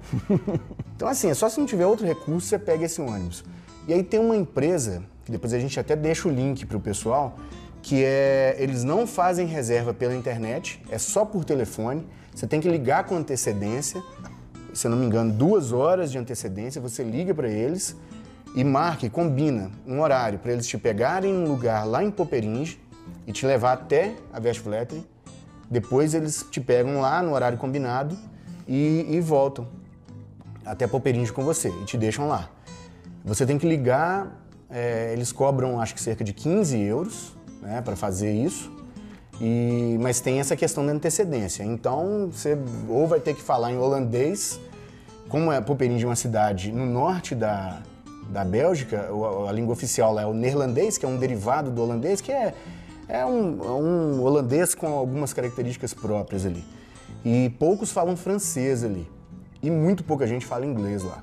então assim, é só se não tiver outro recurso, você pega esse ônibus. E aí tem uma empresa, que depois a gente até deixa o link para o pessoal, que é eles não fazem reserva pela internet, é só por telefone. Você tem que ligar com antecedência, se eu não me engano, duas horas de antecedência. Você liga para eles e marque, combina um horário para eles te pegarem num lugar lá em Poperinge e te levar até a Westvleteren. Depois eles te pegam lá no horário combinado e, e voltam até Poperinge com você e te deixam lá. Você tem que ligar, é, eles cobram acho que cerca de 15 euros né, para fazer isso, e, mas tem essa questão da antecedência. Então você ou vai ter que falar em holandês, como é Poperinge é uma cidade no norte da, da Bélgica, a, língua oficial lá é o neerlandês, que é um derivado do holandês, que é, é um, um holandês com algumas características próprias ali. E poucos falam francês ali. E muito pouca gente fala inglês lá.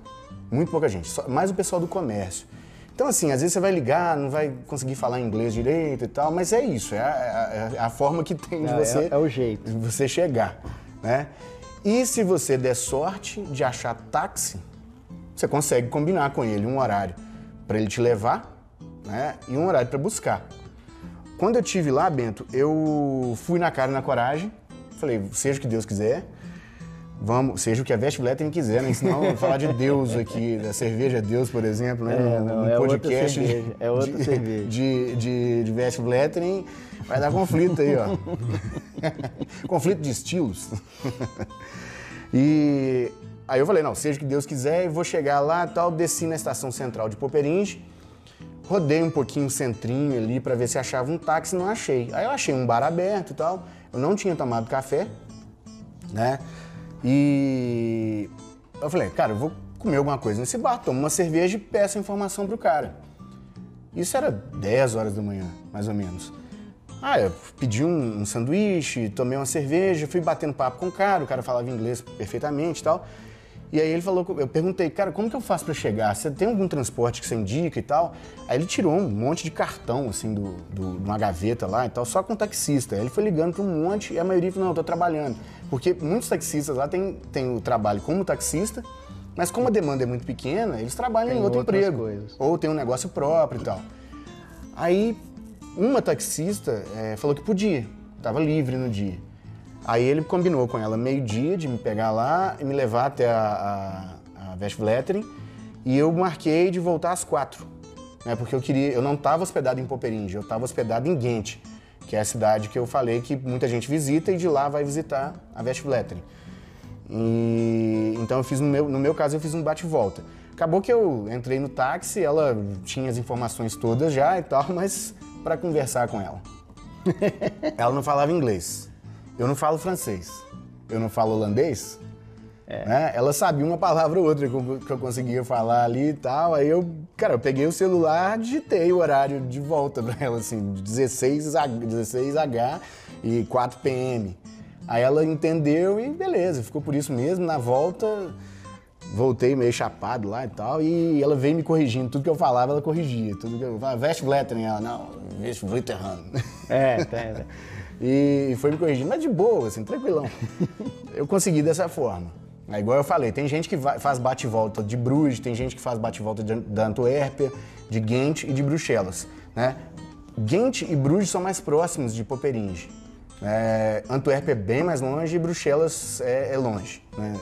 Muito pouca gente, só, mais o pessoal do comércio. Então, assim, às vezes você vai ligar, não vai conseguir falar inglês direito e tal, mas é isso, é a, é a forma que tem de é, você. É, é, o jeito. De você chegar, né? E se você der sorte de achar táxi, você consegue combinar com ele um horário para ele te levar, né? E um horário para buscar. Quando eu tive lá, Bento, eu fui na cara e na coragem, falei, seja o que Deus quiser. Vamos, seja o que a Vestibletem quiser, né? Senão falar de Deus aqui, da cerveja Deus, por exemplo, né? É, não, é podcast outra cerveja, é outra de, cerveja. De, de, de Vestibletem, vai dar conflito aí, ó. conflito de estilos. e aí eu falei, não, seja o que Deus quiser, eu vou chegar lá tal, desci na estação central de Poperinge, rodei um pouquinho o centrinho ali para ver se achava um táxi, não achei. Aí eu achei um bar aberto e tal, eu não tinha tomado café, né? E eu falei, cara, eu vou comer alguma coisa nesse bar, tomo uma cerveja e peço informação pro cara. Isso era 10 horas da manhã, mais ou menos. Ah, eu pedi um, um sanduíche, tomei uma cerveja, fui batendo papo com o cara, o cara falava inglês perfeitamente e tal. E aí ele falou, eu perguntei, cara, como que eu faço para chegar? Você tem algum transporte que você indica e tal? Aí ele tirou um monte de cartão, assim, do, do, de uma gaveta lá e tal, só com taxista. Aí ele foi ligando para um monte e a maioria falou, não, eu tô trabalhando. Porque muitos taxistas lá têm, têm o trabalho como taxista, mas como a demanda é muito pequena, eles trabalham tem em outro emprego. Coisas. Ou tem um negócio próprio e tal. Aí uma taxista é, falou que podia, estava livre no dia. Aí ele combinou com ela meio-dia de me pegar lá e me levar até a, a, a e eu marquei de voltar às quatro, né? Porque eu queria, eu não estava hospedado em Poperinge, eu estava hospedado em Ghent, que é a cidade que eu falei que muita gente visita e de lá vai visitar a Westvleteren. E então eu fiz no meu, no meu caso eu fiz um bate volta. Acabou que eu entrei no táxi, ela tinha as informações todas já e tal, mas para conversar com ela. ela não falava inglês. Eu não falo francês, eu não falo holandês. É. Né? Ela sabia uma palavra ou outra que eu, conseguia falar ali e tal. Aí eu, cara, eu peguei o celular, digitei o horário de volta pra ela, assim, 16H, 16H e 4 PM. Aí ela entendeu e beleza, ficou por isso mesmo. Na volta, voltei meio chapado lá e tal, e ela veio me corrigindo. Tudo que eu falava, ela corrigia. Tudo que eu falava, veste Vlettering. Ela, não, veste Vletterham. É, tem. tem. E foi me corrigindo, mas de boa, assim, tranquilão. eu consegui dessa forma. É igual eu falei, tem gente que vai- faz bate-volta de Bruges, tem gente que faz bate-volta da Antuérpia, de Ghent e de Bruxelas, né? Ghent e Bruges são mais próximos de Poperinge. É, Antuérpia é bem mais longe e Bruxelas é, é longe, né?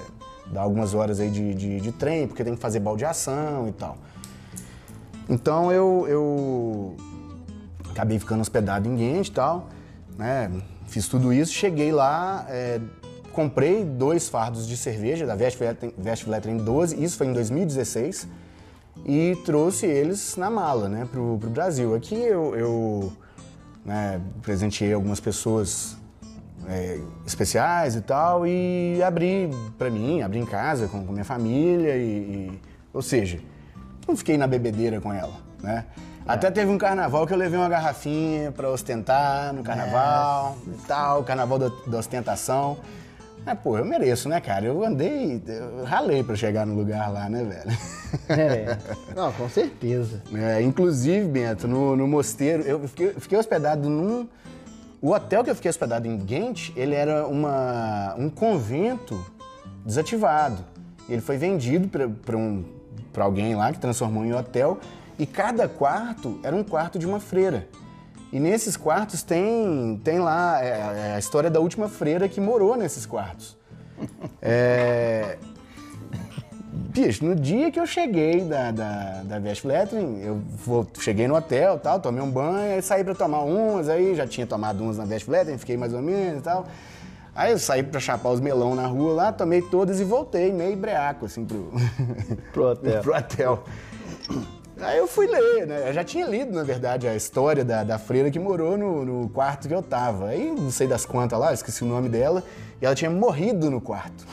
Dá algumas horas aí de, de- de trem, porque tem que fazer baldeação e tal. Então eu, eu acabei ficando hospedado em Ghent e tal, né? Fiz tudo isso, cheguei lá, é, comprei dois fardos de cerveja da Westvleteren 12, isso foi em 2016, e trouxe eles na mala, né, pro, pro Brasil. Aqui eu, eu né, presenteei algumas pessoas é, especiais e tal, e abri pra mim, abri em casa com, com minha família, e, e- ou seja, não fiquei na bebedeira com ela, né? Até teve um carnaval que eu levei uma garrafinha pra ostentar no carnaval e tal, carnaval da, ostentação. Mas, pô, eu mereço, né, cara? Eu andei, eu ralei pra chegar no lugar lá, né, velho? É. Não, com certeza. É, inclusive, Bento, no, no mosteiro, eu fiquei, fiquei hospedado num. O hotel que eu fiquei hospedado em Ghent, ele era uma, um convento desativado. Ele foi vendido para um, pra alguém lá que transformou em hotel e cada quarto era um quarto de uma freira. E nesses quartos tem, tem lá é, é a história da última freira que morou nesses quartos. É, Bicho, no dia que eu cheguei da, da, da Westvleteren, eu vou- cheguei no hotel tal, tomei um banho, aí saí pra tomar umas, aí já tinha tomado umas na Westvleteren, fiquei mais ou menos e tal. Aí eu saí pra chapar os melão na rua lá, tomei todas e voltei, meio breaco, assim, pro, Pro hotel. pro hotel. Aí eu fui ler, né? Eu já tinha lido, na verdade, a história da, da freira que morou no, no quarto que eu tava. Aí não sei das quantas lá, esqueci o nome dela, e ela tinha morrido no quarto.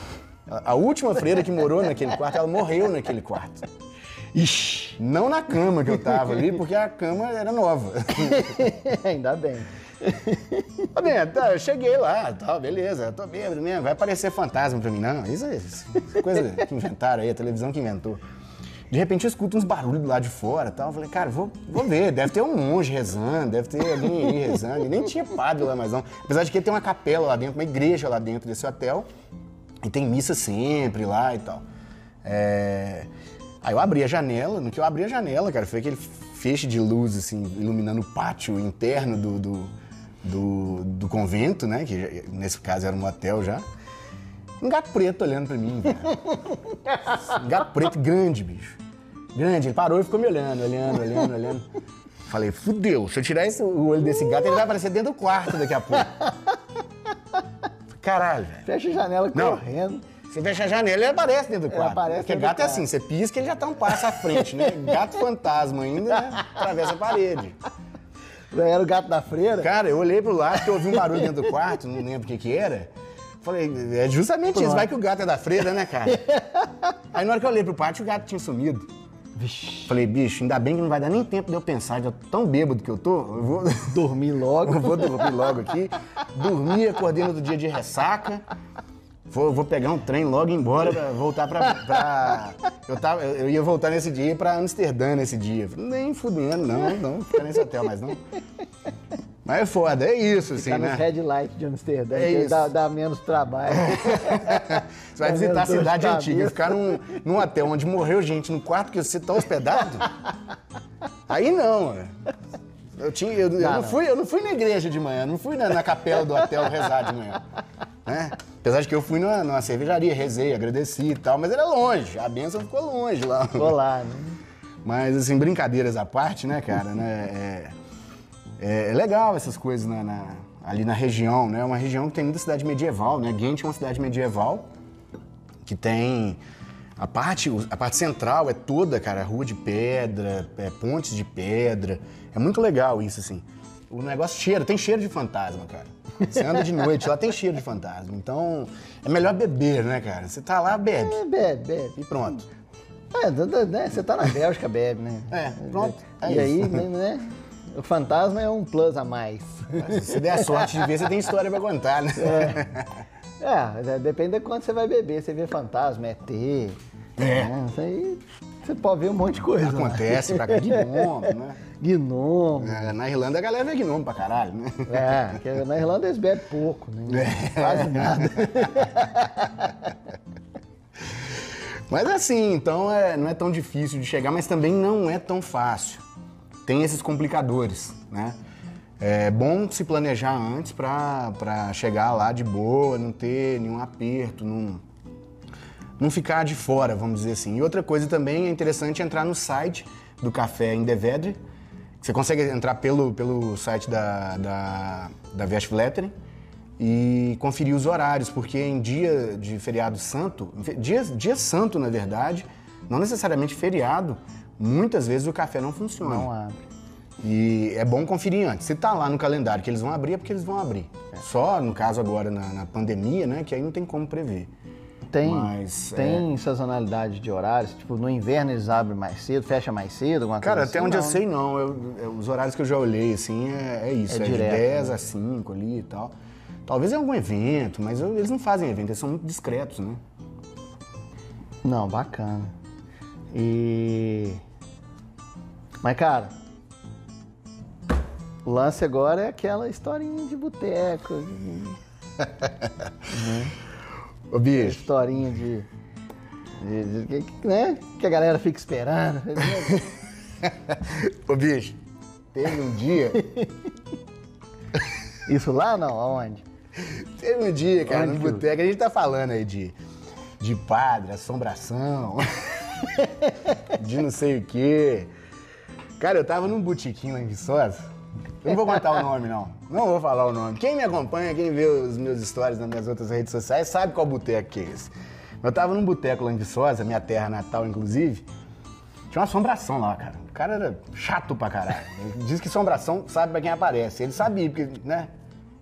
A a última freira que morou naquele quarto, ela morreu naquele quarto. Ixi, Não na cama que eu tava ali, porque a cama era nova. ainda bem. Tá bem, tá, eu cheguei lá, tal, beleza, eu tô bêbado mesmo, vai aparecer fantasma pra mim. Não, isso é isso é coisa que inventaram aí, a televisão que inventou. De repente eu escuto uns barulhos do lado de fora tal. Eu falei, cara, vou, vou ver, deve ter um monge rezando, deve ter alguém aí rezando. E nem tinha padre lá mais não. Apesar de que tem uma capela lá dentro, uma igreja lá dentro desse hotel. E tem missa sempre lá e tal. É, Aí eu abri a janela, no que eu abri a janela, cara, foi aquele feixe de luz, assim, iluminando o pátio interno do, do, do, do convento, né? Que nesse caso era um hotel já. Um gato preto olhando pra mim. Um gato preto grande, bicho. Grande. Ele parou e ficou me olhando, olhando, olhando, olhando. Falei, fudeu, se eu tirar esse- o olho desse gato, ele vai aparecer dentro do quarto daqui a pouco. Caralho, velho. Fecha a janela Não. correndo. Você fecha a janela, ele aparece dentro do quarto. aparece Porque gato é assim, você pisca, ele já tá um passo à frente, né? Gato fantasma ainda, né? Atravessa a parede. Era o gato da freira. Cara, eu olhei pro lado, que eu ouvi um barulho dentro do quarto, não lembro o que que era. Falei, é justamente isso, Pronto. vai que o gato é da freira, né, cara? Aí na hora que eu olhei pro pátio, o gato tinha sumido. Vixe, Falei, bicho, ainda bem que não vai dar nem tempo de eu pensar, já tô tão bêbado que eu tô, eu vou... dormi logo. Eu vou dormir logo aqui. Dormi, acordei no outro dia de ressaca. Vou, vou pegar um trem logo ir embora pra voltar pra. pra- eu, tava, eu eu ia voltar nesse dia pra Amsterdã nesse dia. Falei, Nem fudendo, não, não, ficar nesse hotel mais não. Mas é foda, é isso, assim, Tá né? red light de Amsterdã, É isso. dá, dá menos trabalho. Você vai Tá visitar a cidade antiga, ficar num, num hotel onde morreu gente no quarto que você tá hospedado. Aí não, eu, tinha, eu, eu Dá, não não. fui, eu não fui na igreja de manhã, não fui na, na capela do hotel rezar de manhã. né? Apesar de que eu fui numa, numa cervejaria, rezei, agradeci e tal, mas era longe, a benção ficou longe lá. Vou lá, né? Mas, assim, brincadeiras à parte, né, cara, né? É, é legal essas coisas na- na- ali na região, né? É uma região que tem muita cidade medieval, né? Ghent é uma cidade medieval que tem... A parte, a parte central é toda, cara, rua de pedra, é, pontes de pedra. É muito legal isso, assim. O negócio cheira, tem cheiro de fantasma, cara. Você anda de noite, lá tem cheiro de fantasma. Então, é melhor beber, né, cara? Você tá lá, bebe. É, bebe, bebe. E pronto. É, né, você tá na Bélgica, bebe, né? É, pronto, é e isso. aí, né, né? O fantasma é um plus a mais. Se você der a sorte de ver, você tem história pra contar, né? É, é, depende de quanto você vai beber. Você vê fantasma, ET, É. Né? Isso aí você pode ver um monte de coisa. lá. Acontece pra cá, gnomo, né? Gnomo. É, na Irlanda a galera vê gnomo pra caralho, né? É, porque na Irlanda eles bebem pouco, né? Quase nada. Mas assim, então é, não é tão difícil de chegar, mas também não é tão fácil. Tem esses complicadores, né? É bom se planejar antes pra chegar lá de boa, não ter nenhum aperto, não, não ficar de fora, vamos dizer assim. E outra coisa também é interessante entrar no site do Café em Devedre. Você consegue entrar pelo, pelo site da, da, da Vestflettering e conferir os horários, porque em dia de feriado santo, dia, dia santo na verdade, não necessariamente feriado, muitas vezes o café não funciona. Não abre. E é bom conferir antes. Se tá lá no calendário que eles vão abrir, é porque eles vão abrir. Só no caso agora na, na pandemia, né, que aí não tem como prever. Tem, Mas, tem sazonalidade de horários? Tipo, no inverno eles abrem mais cedo, fecha mais cedo, alguma Cara, coisa até assim? onde eu Não. sei não. Eu- eu- os horários que eu já olhei, assim, é, é isso. É É, de direto, 10 né? a 5 ali e tal. Talvez em algum evento, mas eu- eles não fazem evento, eles são muito discretos, né? Não, bacana. E. Mas, cara, o lance agora é aquela historinha de boteco, Ô, bicho, historinha de. de- de- que- né? Que a galera fica esperando. ô, bicho, teve um dia, Isso lá não? Aonde? teve um dia, cara, Onde no boteco, a gente tá falando aí de, de padre, assombração, de não sei o quê. Cara, eu tava num botiquinho lá em Viçosa, eu não vou contar o nome, não. Não vou falar o nome. Quem me acompanha, quem vê os meus stories nas minhas outras redes sociais, sabe qual boteco que é esse. Eu tava num boteco lá em Viçosa, minha terra natal, inclusive. Tinha uma assombração lá, cara. O cara era chato pra caralho. Ele diz que assombração sabe pra quem aparece. Ele sabia, porque, né?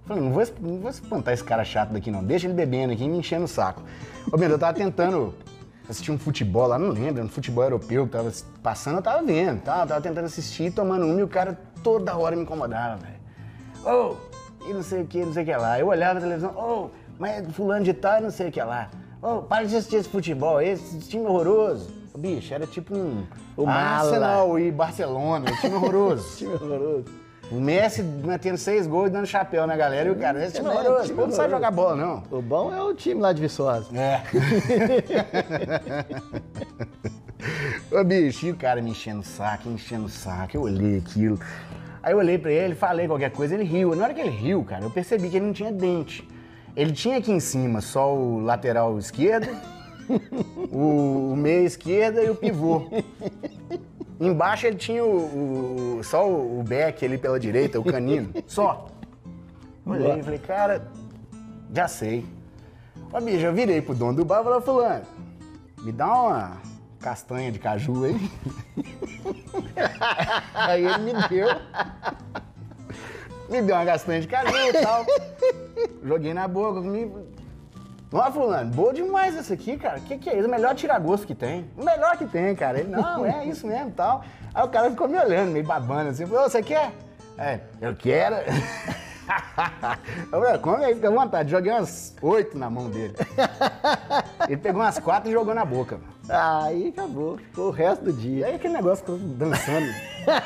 Eu Falei, não vou, não vou espantar esse cara chato daqui, não. Deixa ele bebendo aqui e me enchendo o saco. Ô, meu, eu tava tentando assistir um futebol lá, não lembro, um futebol europeu que tava passando, eu tava vendo? Eu tava tentando assistir, tomando um, e o cara toda hora me incomodava, velho. Ô, e não sei o que, não sei o que lá. Eu olhava na televisão, ô, mas fulano de tal não sei o que lá. Ô, para de assistir esse futebol, esse time horroroso. Bicho, era tipo um O. Arsenal e Barcelona, um time horroroso. Time horroroso. O Messi metendo seis gols e dando chapéu na galera e o cara, esse time É, é time povo não sabe jogar bola, não. O bom é o time lá de Viçosa. É. Ô bicho, e o cara me enchendo o saco, enchendo o saco, eu olhei aquilo. Aí eu olhei pra ele, falei qualquer coisa, ele riu. Na hora que ele riu, cara, eu percebi que ele não tinha dente. Ele tinha aqui em cima só o lateral esquerdo, o, o meia esquerda e o pivô. Embaixo ele tinha o, o- só o, o back ali pela direita, o canino, só. Olhei e falei, cara, já sei. Ô, bicho, eu virei pro dono do bar e falei, fulano, me dá uma castanha de caju aí. aí ele me deu. Me deu uma castanha de caju e tal. Joguei na boca comigo. Ó, fulano, boa demais essa aqui, cara. O que, que é isso? O melhor tiragosto que tem. O melhor que tem, cara. Ele, não, é isso mesmo e tal. Aí o cara ficou me olhando, meio babando assim. Falou, "Ô, você quer? É, eu quero. Eu falei, come aí, fica à vontade. Joguei umas oito na mão dele. Ele pegou umas quatro e jogou na boca. Aí acabou. Ficou o resto do dia. aí aquele negócio ficou dançando.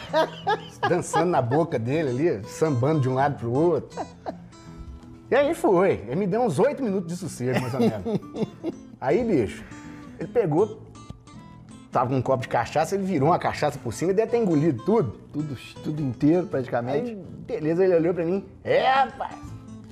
dançando na boca dele ali, sambando de um lado pro outro. E aí foi. Ele me deu uns oito minutos de sossego, mais ou menos. Aí, bicho, ele pegou, tava com um copo de cachaça, ele virou uma cachaça por cima e deve ter engolido tudo. Tudo, tudo inteiro, praticamente. Aí, beleza, ele olhou pra mim. É, rapaz,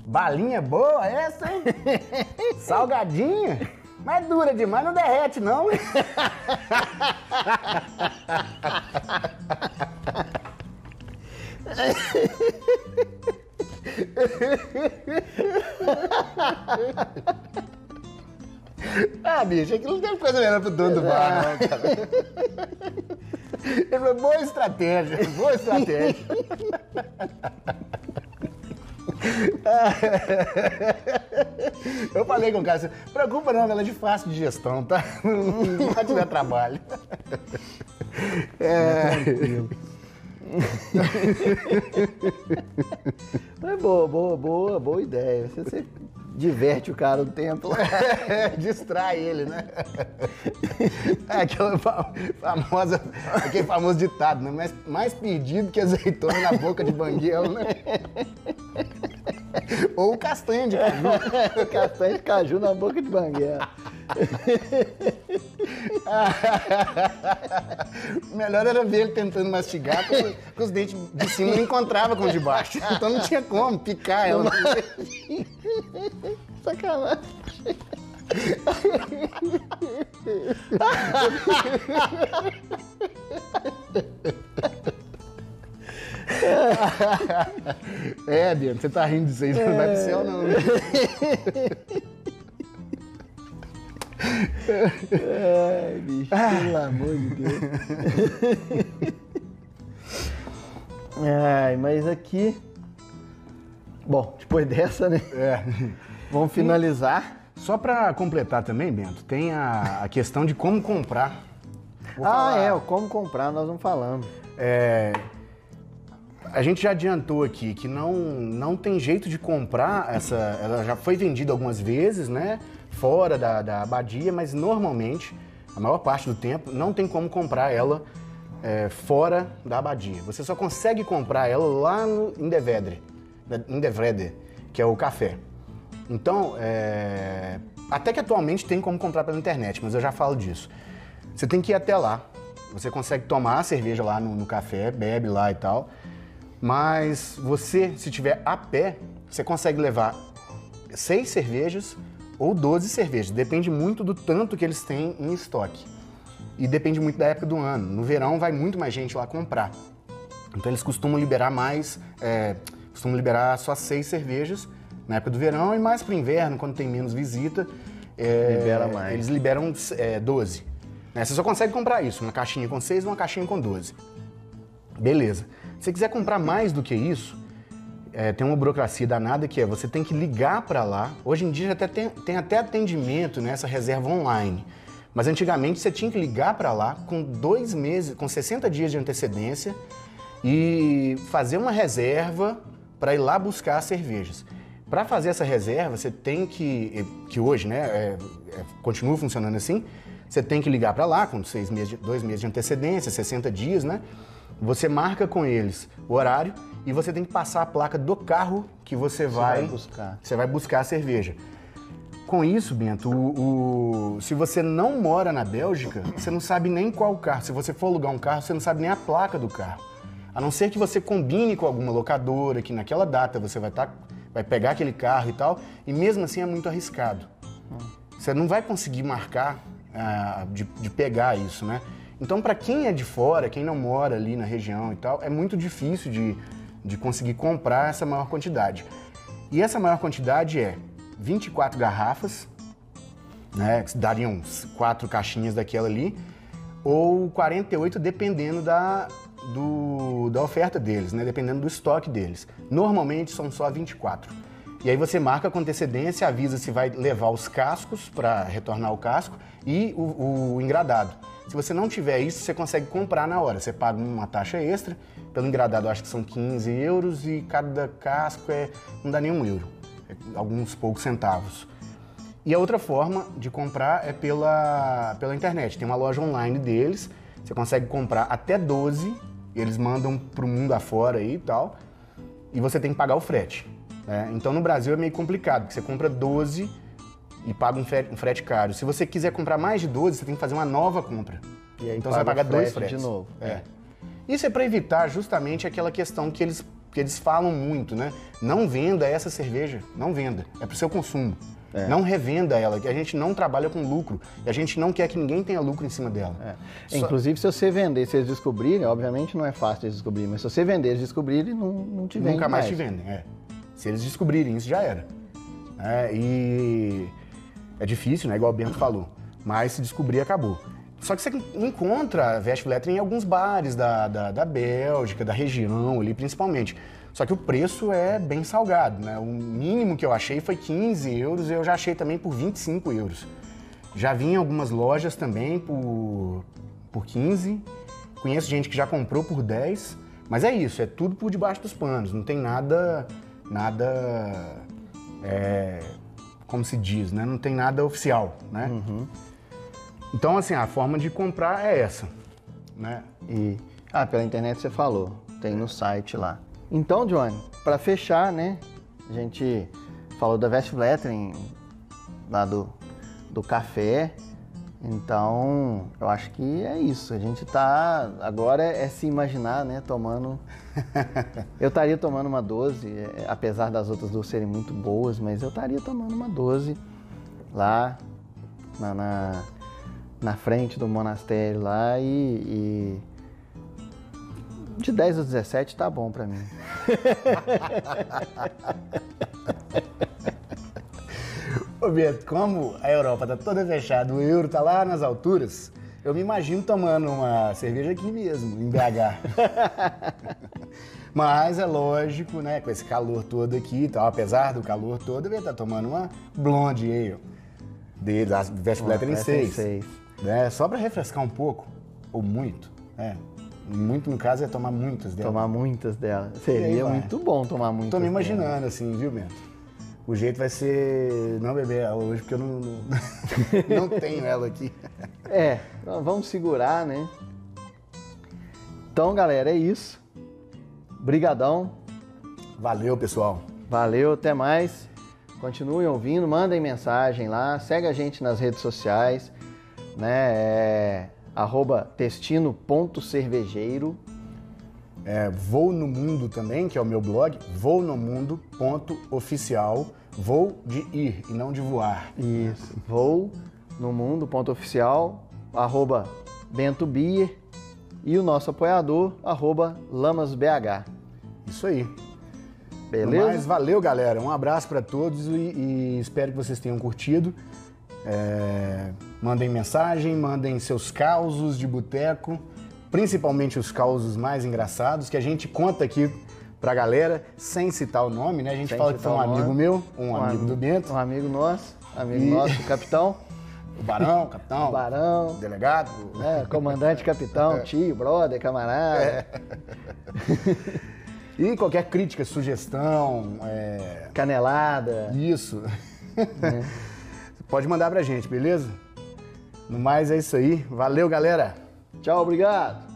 balinha boa essa, hein? Salgadinha. Mas dura demais, não derrete, não. Ah, bicho, aquilo não teve coisa melhor pro dono do bar, não, cara. Ele falou, boa estratégia, boa estratégia. Eu falei com o cara assim, preocupa não, ela é de fácil digestão, tá? Não vai te dar trabalho. É, Mas boa, boa, boa, boa ideia. Você, você diverte o cara do tempo. É, distrai ele, né? É aquela famosa, aquele famoso ditado, né? Mais, mais perdido que azeitona na boca de banguela, né? Ou castanha de caju. castanha de caju na boca de banguela. Melhor era ver ele tentando mastigar, com, com os dentes de cima não encontrava com o de baixo. Então não tinha como picar ela. Sacanagem. é, Diana, você tá rindo disso aí, não vai pro céu, não. Né? Ai, bicho, pelo amor de Deus. Ai, mas aqui. Bom, depois dessa, né? É. Vamos finalizar. Só para completar também, Bento, tem a, a questão de como comprar. Vou ah, falar... é, como comprar, nós vamos falando. É, a gente já adiantou aqui que não, não tem jeito de comprar essa. Ela já foi vendida algumas vezes, né? Fora da, da abadia, mas normalmente, a maior parte do tempo, não tem como comprar ela é, fora da abadia. Você só consegue comprar ela lá no Indevedre, Indevrede, que é o café. Então, é... até que atualmente tem como comprar pela internet, mas eu já falo disso. Você tem que ir até lá. Você consegue tomar a cerveja lá no, no café, bebe lá e tal. Mas você, se tiver a pé, você consegue levar seis cervejas ou 12 cervejas. Depende muito do tanto que eles têm em estoque. E depende muito da época do ano. No verão vai muito mais gente lá comprar. Então eles costumam liberar mais, é, costumam liberar só seis cervejas na época do verão e mais para o inverno, quando tem menos visita. É, Libera mais. Eles liberam é, 12. Né? Você só consegue comprar isso, uma caixinha com 6 e uma caixinha com 12. Beleza. Se você quiser comprar mais do que isso, é, tem uma burocracia danada que é você tem que ligar para lá. Hoje em dia até tem, tem até atendimento nessa reserva online. Mas antigamente você tinha que ligar para lá com dois meses, com 60 dias de antecedência e fazer uma reserva para ir lá buscar as cervejas. Para fazer essa reserva, você tem que, que hoje, né, é, é, continua funcionando assim, você tem que ligar para lá com seis meses, dois meses de antecedência, 60 dias, né? Você marca com eles o horário e você tem que passar a placa do carro que você, você vai, vai, buscar. Você vai buscar a cerveja. Com isso, Bento, o, o, se você não mora na Bélgica, você não sabe nem qual carro. Se você for alugar um carro, você não sabe nem a placa do carro. A não ser que você combine com alguma locadora, que naquela data você vai tá vai pegar aquele carro e tal, e mesmo assim é muito arriscado. Você não vai conseguir marcar ah, de, de, pegar isso, né? Então, para quem é de fora, quem não mora ali na região e tal, é muito difícil de, de conseguir comprar essa maior quantidade. E essa maior quantidade é 24 garrafas, né, que dariam quatro caixinhas daquela ali, ou 48 dependendo da, do, da oferta deles, né? dependendo do estoque deles. Normalmente são só 24. E aí você marca com antecedência, avisa se vai levar os cascos para retornar o casco e o, o, engradado. Se você não tiver isso, você consegue comprar na hora. Você paga uma taxa extra, pelo engradado acho que são 15 euros e cada casco é, não dá nenhum euro, é alguns poucos centavos. E a outra forma de comprar é pela, pela internet. Tem uma loja online deles, você consegue comprar até 12 eles mandam para o mundo afora aí e tal, e você tem que pagar o frete. Né? Então no Brasil é meio complicado, porque você compra 12 e paga um frete, um frete, caro. Se você quiser comprar mais de 12, você tem que fazer uma nova compra. E aí então você vai pagar dois fretes. de novo. É. Isso é para evitar justamente aquela questão que eles, que eles falam muito, né? Não venda essa cerveja, não venda. É para o seu consumo. É. Não revenda ela, que a gente não trabalha com lucro. E a gente não quer que ninguém tenha lucro em cima dela. É. Só... Inclusive, se você vender, se eles descobrirem, obviamente não é fácil eles descobrirem, mas se você vender, eles descobrirem, não, não te vendem Nunca mais, mais te vendem, é. Se eles descobrirem, isso já era. É, e é difícil, né? Igual o Bento falou. Mas se descobrir, acabou. Só que você encontra a Vestfletter em alguns bares da, da, da Bélgica, da região ali, principalmente. Só que o preço é bem salgado, né? O mínimo que eu achei foi 15 euros e eu já achei também por 25 euros. Já vi em algumas lojas também por, por 15. Conheço gente que já comprou por 10. Mas é isso, é tudo por debaixo dos panos. Não tem nada, nada é, como se diz, né? Não tem nada oficial, né? Uhum. Então, assim, a forma de comprar é essa, né? E ah, pela internet você falou, tem no site lá. Então, Johnny, para fechar, né? A gente falou da Vest Lettering lá do, do café. Então, eu acho que é isso. A gente tá. Agora é, se imaginar, né? Tomando. eu estaria tomando uma 12, é, apesar das outras duas serem muito boas, mas eu estaria tomando uma 12 lá na, na, na frente do monastério lá e, e. De 10 a 17 tá bom pra mim. Ô Beto, como a Europa tá toda fechada, o euro tá lá nas alturas, eu me imagino tomando uma cerveja aqui mesmo, em BH. Mas é lógico, né, com esse calor todo aqui, então, apesar do calor todo, eu ia estar tá tomando uma Blonde Ale dele, a Vestibletter em 6. Né, só para refrescar um pouco, ou muito, né? Muito, no caso, é tomar muitas delas. Tomar muitas delas. Seria aí, muito bom tomar muitas Tô me imaginando delas. assim, viu, Bento? O jeito vai ser não beber ela hoje, porque eu não, não, não tenho ela aqui. É, vamos segurar, né? Então, galera, é isso. Brigadão. Valeu, pessoal. Valeu, até mais. Continuem ouvindo, mandem mensagem lá, segue a gente nas redes sociais, né? É, arroba testino.cervejeiro. É, Vou no Mundo também, que é o meu blog, vounomundo.oficial. Vou de ir e não de voar. Isso. Vou no mundo, ponto oficial, arroba Bento Bier e o nosso apoiador, arroba LamasBH. Isso aí. Beleza? Mas valeu, galera. Um abraço para todos e, e, espero que vocês tenham curtido. É, mandem mensagem, mandem seus causos de boteco, principalmente os causos mais engraçados que a gente conta aqui pra galera, sem citar o nome, né? A gente sem fala que foi um amigo meu, um, um amigo, amigo, do Bento. Um amigo nosso, amigo e... nosso, capitão. O Barão, capitão. O Barão. Delegado. É, comandante, capitão, é. tio, brother, camarada. É. e qualquer crítica, sugestão. É... Canelada. Isso. É. Pode mandar pra gente, beleza? No mais é isso aí. Valeu, galera. Tchau, obrigado.